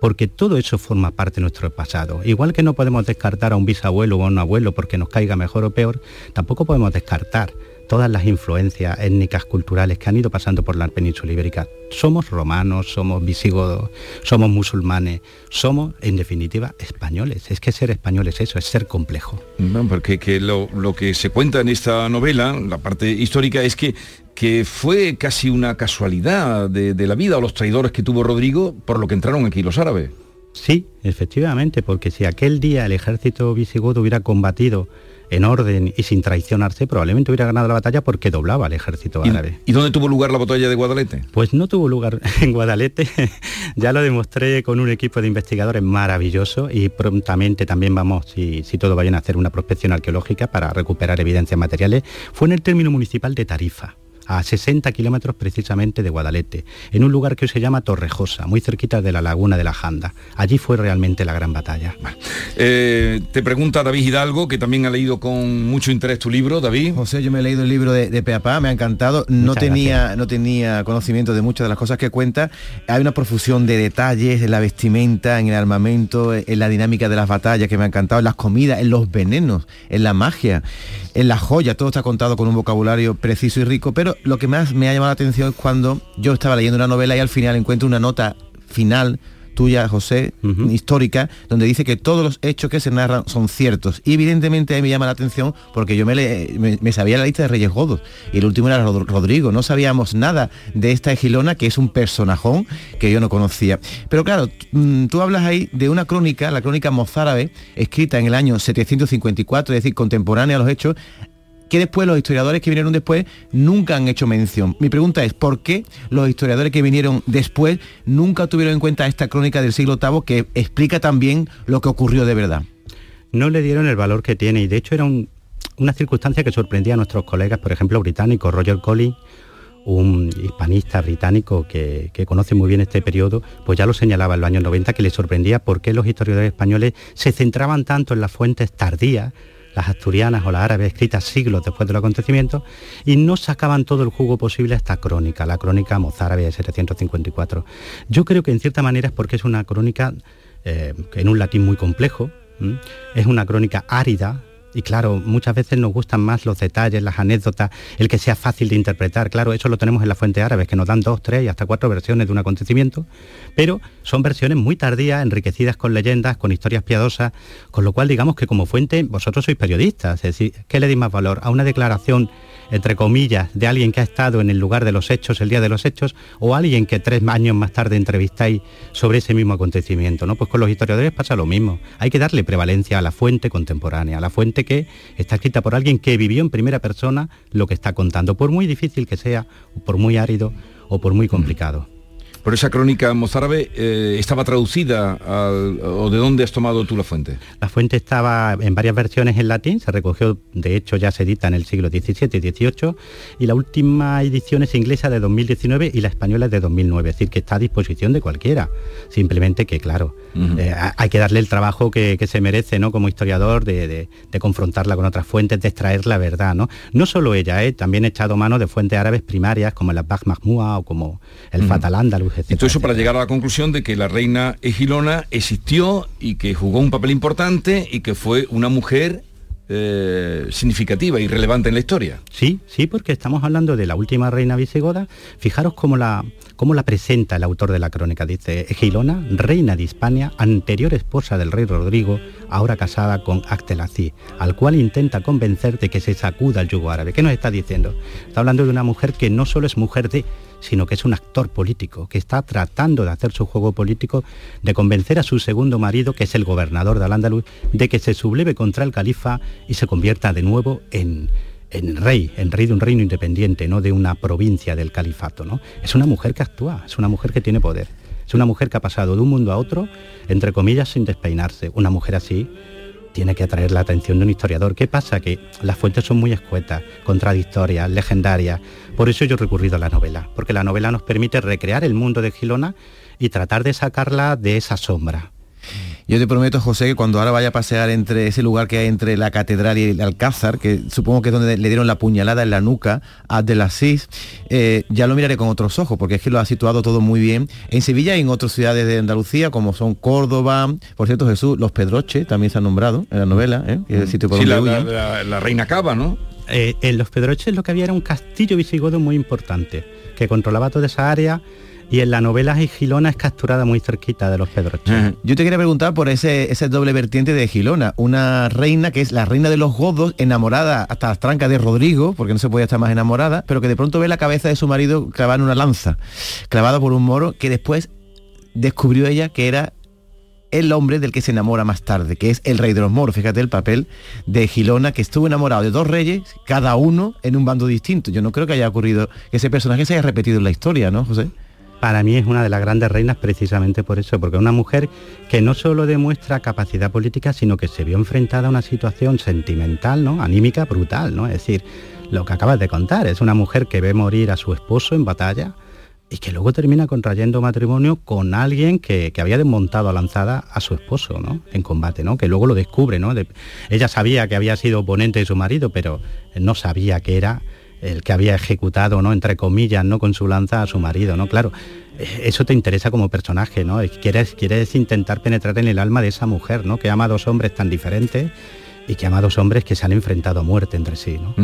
M: porque todo eso forma parte de nuestro pasado. Igual que no podemos descartar a un bisabuelo o a un abuelo porque nos caiga mejor o peor, tampoco podemos descartar todas las influencias étnicas, culturales que han ido pasando por la península ibérica. Somos romanos, somos visigodos, somos musulmanes, somos, en definitiva, españoles. Es que ser español es eso, es ser complejo.
E: porque que lo, que se cuenta en esta novela, la parte histórica, es que que fue casi una casualidad de, de la vida o los traidores que tuvo Rodrigo por lo que entraron aquí los árabes.
M: Sí, efectivamente, porque si aquel día el ejército visigodo hubiera combatido en orden y sin traicionarse, probablemente hubiera ganado la batalla porque doblaba al ejército árabe.
E: ¿Y, dónde tuvo lugar la batalla de Guadalete?
M: Pues no tuvo lugar en Guadalete, ya lo demostré con un equipo de investigadores maravilloso y prontamente también vamos, si, si todo va bien, a hacer una prospección arqueológica para recuperar evidencias materiales. Fue en el término municipal de Tarifa a 60 kilómetros precisamente de Guadalete, en un lugar que hoy se llama Torrejosa, muy cerquita de la laguna de la Janda. Allí fue realmente la gran batalla.
E: Eh, te pregunta David Hidalgo, que también ha leído con mucho interés tu libro, David.
L: José, yo me he leído el libro de, de Peapá, me ha encantado. No tenía, no tenía conocimiento de muchas de las cosas que cuenta. Hay una profusión de detalles en la vestimenta, en el armamento, en la dinámica de las batallas que me ha encantado, en las comidas, en los venenos, en la magia, en la joya. Todo está contado con un vocabulario preciso y rico. Pero lo que más me ha llamado la atención es cuando yo estaba leyendo una novela y al final encuentro una nota final tuya, José, histórica, donde dice que todos los hechos que se narran son ciertos. Y evidentemente a mí me llama la atención porque yo me, le- me- me sabía la lista de Reyes Godos y el último era Rod- Rodrigo. No sabíamos nada de esta Egilona, que es un personajón que yo no conocía. Pero claro, mm, tú hablas ahí de una crónica, la crónica mozárabe, escrita en el año 754, es decir, contemporánea a los hechos, que después los historiadores que vinieron después nunca han hecho mención. Mi pregunta es, ¿por qué los historiadores que vinieron después nunca tuvieron en cuenta esta crónica del siglo VIII que explica también lo que ocurrió de verdad?
M: no le dieron el valor que tiene y de hecho era un- una circunstancia que sorprendía a nuestros colegas, por ejemplo, británicos, Roger Collins, un hispanista británico que, que conoce muy bien este periodo, pues ya lo señalaba en los años 90 que le sorprendía por qué los historiadores españoles se centraban tanto en las fuentes tardías, las asturianas o las árabes escritas siglos después de los acontecimientos, y no sacaban todo el jugo posible a esta crónica, la crónica mozárabe de 754. Yo creo que en cierta manera es porque es una crónica eh, en un latín muy complejo, es una crónica árida, y claro, muchas veces nos gustan más los detalles, las anécdotas, el que sea fácil de interpretar. Claro, eso lo tenemos en las fuentes árabes, que nos dan dos, tres y hasta cuatro versiones de un acontecimiento, pero son versiones muy tardías, enriquecidas con leyendas, con historias piadosas, con lo cual digamos que como fuente vosotros sois periodistas, es decir, ¿qué le dais más valor? ¿A una declaración, entre comillas, de alguien que ha estado en el lugar de los hechos, el día de los hechos, o alguien que tres años más tarde entrevistáis sobre ese mismo acontecimiento? ¿no? Pues con los historiadores pasa lo mismo. Hay que darle prevalencia a la fuente contemporánea, a la fuente que está escrita por alguien que vivió en primera persona lo que está contando, por muy difícil que sea, por muy árido o por muy complicado.
E: Por esa crónica mozárabe eh, estaba traducida al- o de dónde has tomado tú la fuente.
M: La fuente estaba en varias versiones en latín, se recogió, de hecho ya se edita en el siglo XVII y XVIII, y la última edición es inglesa de 2019 y la española es de 2009, es decir, que está a disposición de cualquiera. Simplemente que, claro, eh, ha- hay que darle el trabajo que, que se merece, ¿no? Como historiador, de, de- de confrontarla con otras fuentes, de extraer la verdad, ¿no? No solo ella, ¿eh? también he echado mano de fuentes árabes primarias como el Bag Mahmúa o como el
E: Ujú.
M: Fatal Andalus,
E: todo eso para llegar a la conclusión de que la reina Egilona existió y que jugó un papel importante y que fue una mujer eh, significativa y relevante en la historia.
M: Sí, sí, porque estamos hablando de la última reina visigoda. Fijaros cómo la, cómo la presenta el autor de la crónica. Dice, Egilona, reina de Hispania, anterior esposa del rey Rodrigo, ahora casada con Actelací, al cual intenta convencer de que se sacuda el yugo árabe. ¿Qué nos está diciendo? Está hablando de una mujer que no solo es mujer de, sino que es un actor político, que está tratando de hacer su juego político, de convencer a su segundo marido, que es el gobernador de Al-Ándalus, de que se subleve contra el califa y se convierta de nuevo en, en rey, en rey de un reino independiente, no de una provincia del califato. ¿no? Es una mujer que actúa, es una mujer que tiene poder, es una mujer que ha pasado de un mundo a otro, entre comillas, sin despeinarse. Una mujer así tiene que atraer la atención de un historiador. ¿Qué pasa? Que las fuentes son muy escuetas, contradictorias, legendarias. Por eso yo he recurrido a la novela, porque la novela nos permite recrear el mundo de Gilona y tratar de sacarla de esa sombra.
L: Yo te prometo, José, que cuando ahora vaya a pasear entre ese lugar que hay entre la catedral y el Alcázar, que supongo que es donde le dieron la puñalada en la nuca a Abdelaziz, eh, ya lo miraré con otros ojos, porque es que lo ha situado todo muy bien en Sevilla y en otras ciudades de Andalucía, como son Córdoba, por cierto, Jesús, Los Pedroches también se han nombrado en la novela, ¿eh? que es el sitio por
E: Sí,
L: donde
E: la, la- la- la reina Cava, ¿no?
M: Eh, en los Pedroches lo que había era un castillo visigodo muy importante, que controlaba toda esa área y en la novela Gilona es capturada muy cerquita de los Pedroches.
L: Yo te quería preguntar por ese, ese doble vertiente de Gilona, una reina que es la reina de los godos, enamorada hasta las trancas de Rodrigo, porque no se podía estar más enamorada, pero que de pronto ve la cabeza de su marido clavada en una lanza, clavada por un moro, que después descubrió ella que era el hombre del que se enamora más tarde, que es el rey de los moros. Fíjate el papel de Gilona, que estuvo enamorado de dos reyes, cada uno en un bando distinto. Yo no creo que haya ocurrido, que ese personaje se haya repetido en la historia, ¿no, José?
M: Para mí es una de las grandes reinas precisamente por eso, porque es una mujer que no solo demuestra capacidad política, sino que se vio enfrentada a una situación sentimental, ¿no? anímica, brutal, ¿no? Es decir, lo que acabas de contar. Es una mujer que ve morir a su esposo en batalla y que luego termina contrayendo matrimonio con alguien que, había desmontado a lanzada a su esposo, ¿no? En combate, ¿no? Que luego lo descubre, ¿no? ella sabía que había sido oponente de su marido, pero no sabía que era el que había ejecutado, ¿no? Entre comillas, ¿no? Con su lanza a su marido, ¿no? Claro, eh, eso te interesa como personaje, ¿no? Quieres, quieres intentar penetrar en el alma de esa mujer, ¿no? Que ama a dos hombres tan diferentes y que amados hombres que se han enfrentado a muerte entre sí. ¿no?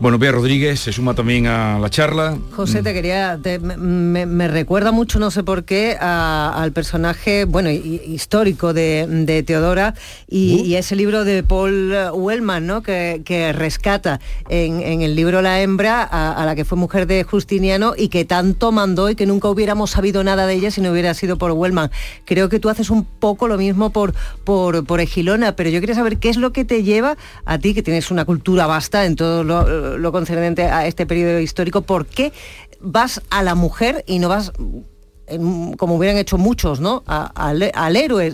E: Bueno, Bea Rodríguez se suma también a la charla.
K: José, te quería, me, recuerda mucho, no sé por qué, al personaje, bueno, histórico de, Teodora uh. y, ese libro de Paul Wellman, ¿no? Que, rescata en, el libro La hembra a, la que fue mujer de Justiniano y que tanto mandó y que nunca hubiéramos sabido nada de ella si no hubiera sido por Wellman. Creo que tú haces un poco lo mismo por, por, por Egilona, pero yo quería saber qué es lo que te te lleva a ti, que tienes una cultura vasta en todo lo, concernente a este periodo histórico, por qué vas a la mujer y no vas como hubieran hecho muchos, ¿no? al, héroe,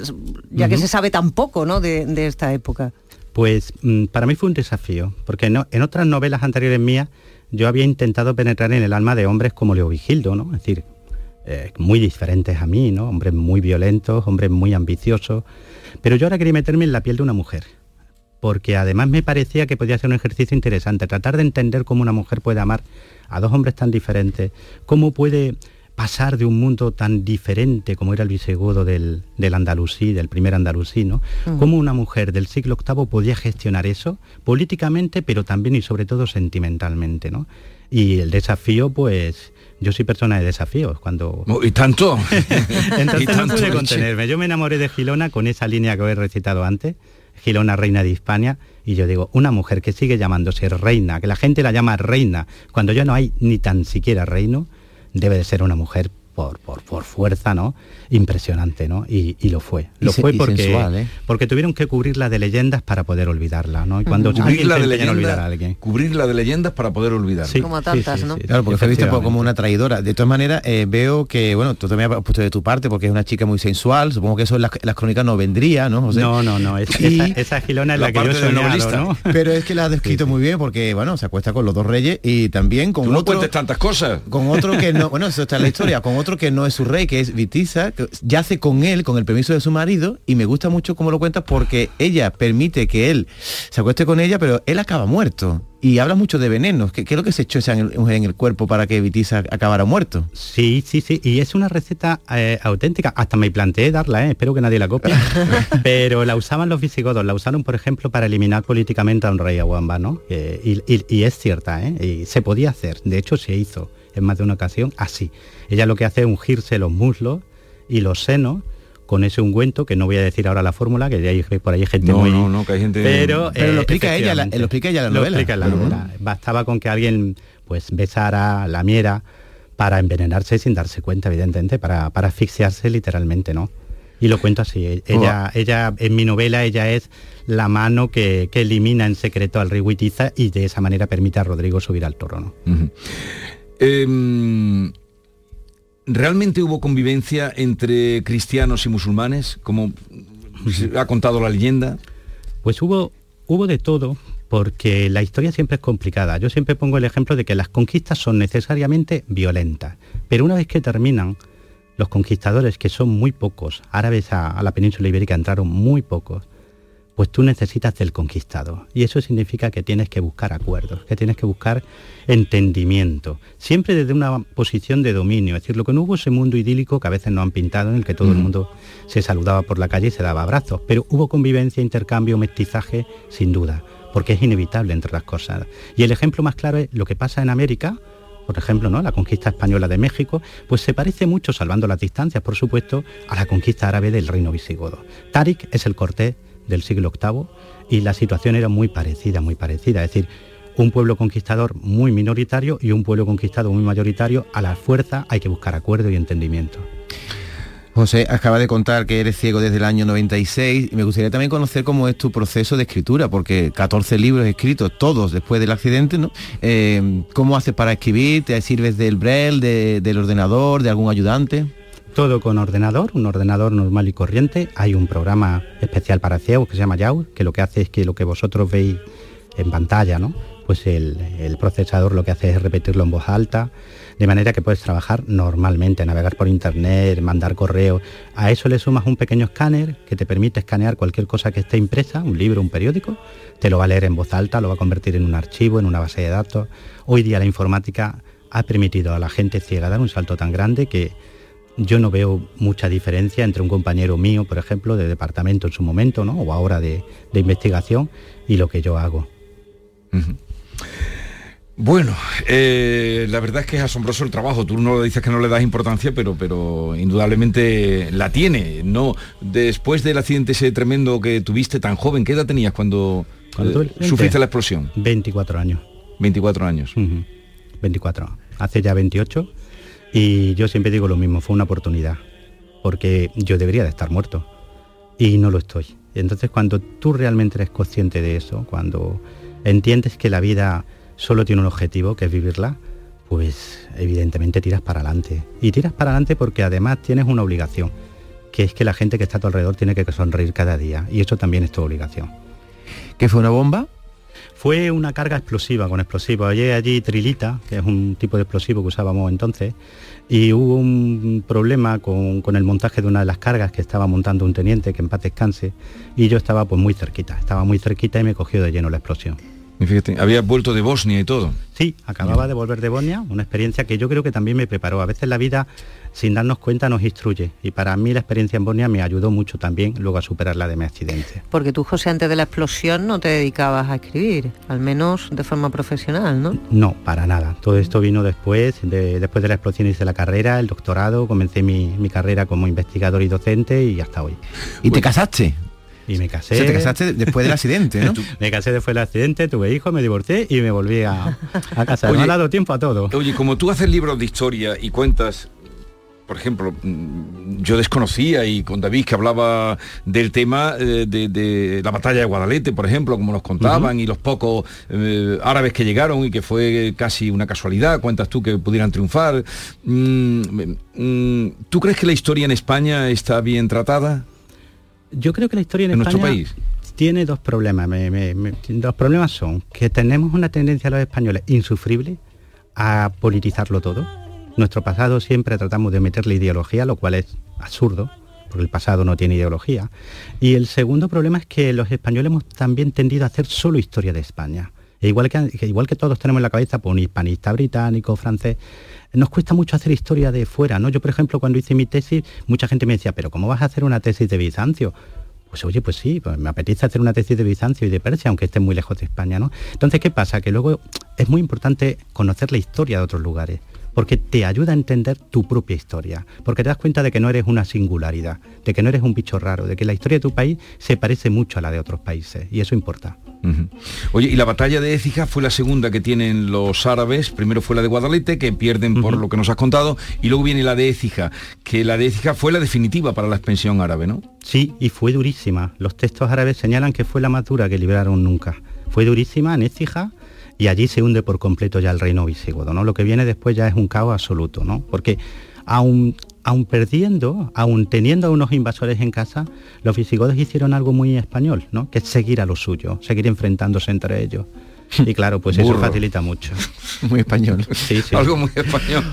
K: ya que se sabe tan poco, ¿no? De, esta época.
M: Pues mm, para mí fue un desafío, porque no, en otras novelas anteriores mías yo había intentado penetrar en el alma de hombres como Leo Vigildo, ¿no? Es decir, eh, muy diferentes a mí, ¿no? Hombres muy violentos, hombres muy ambiciosos. Pero yo ahora quería meterme en la piel de una mujer porque además me parecía que podía ser un ejercicio interesante, tratar de entender cómo una mujer puede amar a dos hombres tan diferentes, cómo puede pasar de un mundo tan diferente como era el visigodo del, andalusí, del primer andalusí, ¿no? Cómo una mujer del siglo VIII podía gestionar eso políticamente, pero también y sobre todo sentimentalmente, ¿no? Y el desafío, pues, yo soy persona de desafíos cuando
E: oh, y tanto
M: entonces no pude contenerme yo me enamoré de Gilona con esa línea que he recitado antes Gilona, reina de Hispania, y yo digo, una mujer que sigue llamándose reina, que la gente la llama reina, cuando ya no hay ni tan siquiera reino, debe de ser una mujer por, por, por fuerza, ¿no? impresionante, ¿no? Y, lo fue. Lo fue porque, ¿eh? porque tuvieron que cubrirla de leyendas para poder olvidarla, ¿no? Y cuando
E: cubrirla de leyendas, a alguien. Cubrirla de leyendas para poder olvidarla.
K: Sí, como tantas, ¿no?
L: Claro, porque fue vista como una traidora. De todas maneras, eh, veo que, bueno, tú también has puesto de tu parte porque es una chica muy sensual, supongo que eso en las, crónicas no vendría, ¿no?
M: no, no, no, esa, gilona es la, que yo soy ¿no?
L: Pero es que la has descrito muy bien porque, bueno, se acuesta con los dos reyes y también con
E: no
L: otro...
E: cuentes tantas cosas.
L: Con otro que no, bueno, eso está en la historia, con otro que no es su rey, que es Vitiza, que yace con él, con el permiso de su marido, y me gusta mucho cómo lo cuentas porque ella permite que él se acueste con ella, pero él acaba muerto. Y habla mucho de venenos. ¿Qué, es lo que se echó esa mujer en el cuerpo para que Vitiza acabara muerto?
M: Sí, sí, sí. Y es una receta eh, auténtica. Hasta me planteé darla, ¿eh? espero que nadie la copie. pero la usaban los visigodos. La usaron, por ejemplo, para eliminar políticamente a un rey aguamba, ¿no? y, y, es cierta, ¿eh? Y se podía hacer. De hecho, se hizo en más de una ocasión así. Ella lo que hace es ungirse los muslos y los senos con ese ungüento, que no voy a decir ahora la fórmula, que hay por ahí gente
E: no,
M: muy...
E: No, no, que hay gente...
M: Pero,
L: pero lo, explica ella, lo explica ella la novela.
M: Lo explica la novela. Bastaba con que alguien pues besara, lamiera, para envenenarse sin darse cuenta, evidentemente, para, para asfixiarse literalmente, ¿no? Y lo cuento así. E-, ella, ella, en mi novela, ella es la mano que, elimina en secreto al rey Huitiza y de esa manera permite a Rodrigo subir al toro, ¿no?
E: ¿Realmente hubo convivencia entre cristianos y musulmanes, como ha contado la leyenda?
M: Pues hubo, hubo de todo, porque la historia siempre es complicada. Yo siempre pongo el ejemplo de que las conquistas son necesariamente violentas, pero una vez que terminan, los conquistadores, que son muy pocos, árabes a la península ibérica entraron muy pocos, pues tú necesitas del conquistado. Y eso significa que tienes que buscar acuerdos, que tienes que buscar entendimiento, siempre desde una posición de dominio. Es decir, lo que no hubo ese mundo idílico que a veces no han pintado, en el que todo el mundo se saludaba por la calle y se daba abrazos, pero hubo convivencia, intercambio, mestizaje, sin duda, porque es inevitable entre las cosas. Y el ejemplo más claro es lo que pasa en América, por ejemplo, ¿no? la conquista española de México, pues se parece mucho, salvando las distancias, por supuesto, a la conquista árabe del reino visigodo. Tarik es el cortés del siglo VIII y la situación era muy parecida, muy parecida. Es decir, un pueblo conquistador muy minoritario y un pueblo conquistado muy mayoritario, a la fuerza hay que buscar acuerdo y entendimiento.
L: José, acaba de contar que eres ciego desde el año 96 y me gustaría también conocer cómo es tu proceso de escritura, porque 14 libros escritos, todos después del accidente, ¿no? Eh, ¿Cómo haces para escribir? ¿Te sirves del Braille, del ordenador, de algún ayudante?
M: Todo con ordenador, un ordenador normal y corriente. Hay un programa especial para ciegos que se llama YAU, que lo que hace es que lo que vosotros veis en pantalla, ¿no? pues el, procesador lo que hace es repetirlo en voz alta, de manera que puedes trabajar normalmente, navegar por internet, mandar correo. A eso le sumas un pequeño escáner que te permite escanear cualquier cosa que esté impresa, un libro, un periódico, te lo va a leer en voz alta, lo va a convertir en un archivo, en una base de datos. Hoy día la informática ha permitido a la gente ciega dar un salto tan grande que yo no veo mucha diferencia entre un compañero mío, por ejemplo, de departamento en su momento, ¿no? o ahora de, investigación, y lo que yo hago.
E: Bueno, eh, la verdad es que es asombroso el trabajo. Tú no dices que no le das importancia, pero, pero indudablemente la tiene. No, después del accidente ese tremendo que tuviste tan joven, ¿qué edad tenías cuando, eh, sufriste la explosión?
M: 24 años.
E: 24 años.
M: 24. Hace ya 28 y yo siempre digo lo mismo, fue una oportunidad, porque yo debería de estar muerto y no lo estoy. Entonces cuando tú realmente eres consciente de eso, cuando entiendes que la vida solo tiene un objetivo, que es vivirla, pues evidentemente tiras para adelante. Y tiras para adelante porque además tienes una obligación, que es que la gente que está a tu alrededor tiene que sonreír cada día. Y eso también es tu obligación.
L: ¿Qué fue una bomba?
M: Fue una carga explosiva con explosivos. Oye, allí trilita, que es un tipo de explosivo que usábamos entonces, y hubo un problema con, el montaje de una de las cargas que estaba montando un teniente, que en paz descanse, y yo estaba pues muy cerquita, estaba muy cerquita y me cogió de lleno la explosión.
E: Y fíjate, había vuelto de Bosnia y todo.
M: Sí, acababa de volver de Bosnia, una experiencia que yo creo que también me preparó. A veces la vida sin darnos cuenta nos instruye y para mí la experiencia en Bosnia me ayudó mucho también luego a superar la de mi accidente.
K: Porque tú, José, antes de la explosión no te dedicabas a escribir, al menos de forma profesional, ¿no?
M: No, para nada. Todo esto vino después, después de la explosión hice la carrera, el doctorado, comencé mi, carrera como investigador y docente y hasta hoy.
L: ¿Y te casaste?
M: Y me casé.
L: te casaste después del accidente, ¿no?
M: me casé después del accidente, tuve hijos, me divorcié y me volví a, a casar. me ha dado tiempo a todo.
E: Oye, como tú haces libros de historia y cuentas por ejemplo, yo desconocía y con David que hablaba del tema eh, de, la batalla de Guadalete, por ejemplo, como nos contaban, y los pocos eh, árabes que llegaron y que fue casi una casualidad, cuentas tú que pudieran triunfar. Mm, mm, ¿Tú crees que la historia en España está bien tratada?
M: Yo creo que la historia en, España nuestro país tiene dos problemas. dos problemas son que tenemos una tendencia a los españoles insufrible a politizarlo todo nuestro pasado siempre tratamos de meterle ideología, lo cual es absurdo, porque el pasado no tiene ideología. Y el segundo problema es que los españoles hemos también tendido a hacer solo historia de España. E igual, que, igual que todos tenemos en la cabeza pues, un hispanista británico, francés, nos cuesta mucho hacer historia de fuera, ¿no? Yo, por ejemplo, cuando hice mi tesis, mucha gente me decía, pero ¿cómo vas a hacer una tesis de Bizancio? Pues oye, pues sí, pues me apetece hacer una tesis de Bizancio y de Persia, aunque esté muy lejos de España, ¿no? Entonces, ¿qué pasa? Que luego es muy importante conocer la historia de otros lugares porque te ayuda a entender tu propia historia, porque te das cuenta de que no eres una singularidad, de que no eres un bicho raro, de que la historia de tu país se parece mucho a la de otros países, y eso importa.
E: Oye, y la batalla de Écija fue la segunda que tienen los árabes, primero fue la de Guadalete, que pierden por lo que nos has contado, y luego viene la de Écija, que la de Écija fue la definitiva para la expansión árabe, ¿no?
M: Sí, y fue durísima. Los textos árabes señalan que fue la más dura que libraron nunca. Fue durísima en Écija, y allí se hunde por completo ya el reino visigodo, ¿no? Lo que viene después ya es un caos absoluto, ¿no? Porque aún, aún perdiendo, aún teniendo a unos invasores en casa, los visigodos hicieron algo muy español, ¿no? Que es seguir a lo suyo, seguir enfrentándose entre ellos. Y claro, pues eso facilita mucho.
L: Muy español.
E: Sí, sí. Algo muy español.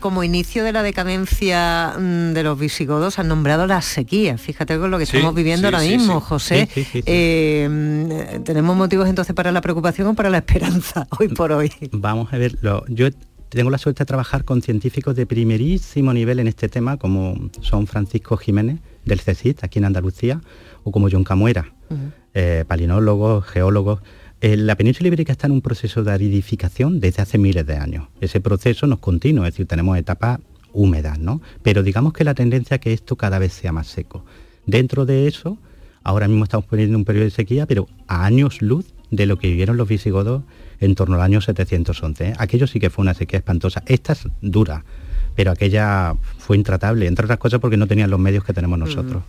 K: Como, inicio de la decadencia mm, de los visigodos han nombrado la sequía. Fíjate con lo que estamos viviendo ahora mismo, José. Eh, mm, ¿Tenemos motivos entonces para la preocupación o para la esperanza hoy por hoy?
M: Vamos a ver, yo tengo la suerte de trabajar con científicos de primerísimo nivel en este tema, como son Francisco Jiménez del CECIT, aquí en Andalucía, o como John Camuera, eh, palinólogos, geólogos la península ibérica está en un proceso de aridificación desde hace miles de años. Ese proceso no es continuo, es decir, tenemos etapas húmedas, ¿no? Pero digamos que la tendencia es que esto cada vez sea más seco. Dentro de eso, ahora mismo estamos poniendo un periodo de sequía, pero a años luz de lo que vivieron los visigodos en torno al año 711. ¿eh? Aquello sí que fue una sequía espantosa. Esta es dura, pero aquella fue intratable, entre otras cosas porque no tenían los medios que tenemos nosotros.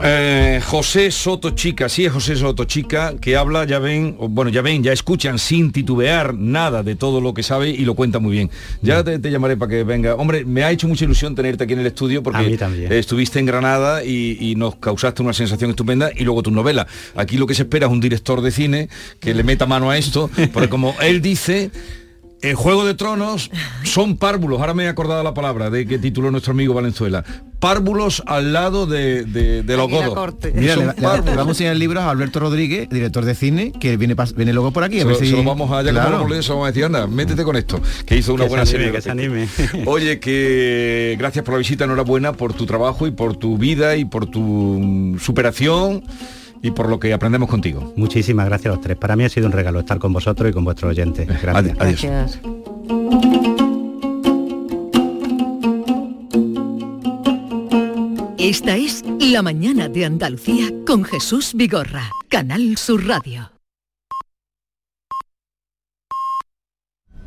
E: Eh, José Soto Chica, sí es José Soto Chica, que habla, ya ven, bueno, ya ven, ya escuchan sin titubear nada de todo lo que sabe y lo cuenta muy bien. Ya te, llamaré para que venga. Hombre, me ha hecho mucha ilusión tenerte aquí en el estudio porque estuviste en Granada y, nos causaste una sensación estupenda y luego tu novela. Aquí lo que se espera es un director de cine que le meta mano a esto, porque como él dice, el Juego de Tronos son párvulos, ahora me he acordado la palabra de que tituló nuestro amigo Valenzuela. Párvulos al lado de, de, los godos.
L: Mira, le, vamos a enseñar el libro a Alberto Rodríguez, director de cine, que viene, viene luego por aquí. A
E: ver si... lo vamos a, ya claro. que vamos a decir, anda, métete con esto, que hizo una buena serie.
M: Que se anime.
E: Oye, que gracias por la visita, enhorabuena por tu trabajo y por tu vida y por tu superación y por lo que aprendemos contigo.
M: Muchísimas gracias a los tres. Para mí ha sido un regalo estar con vosotros y con vuestros oyentes. Gracias.
E: Adiós.
C: Esta es La mañana de Andalucía con Jesús Vigorra, Canal Sur Radio.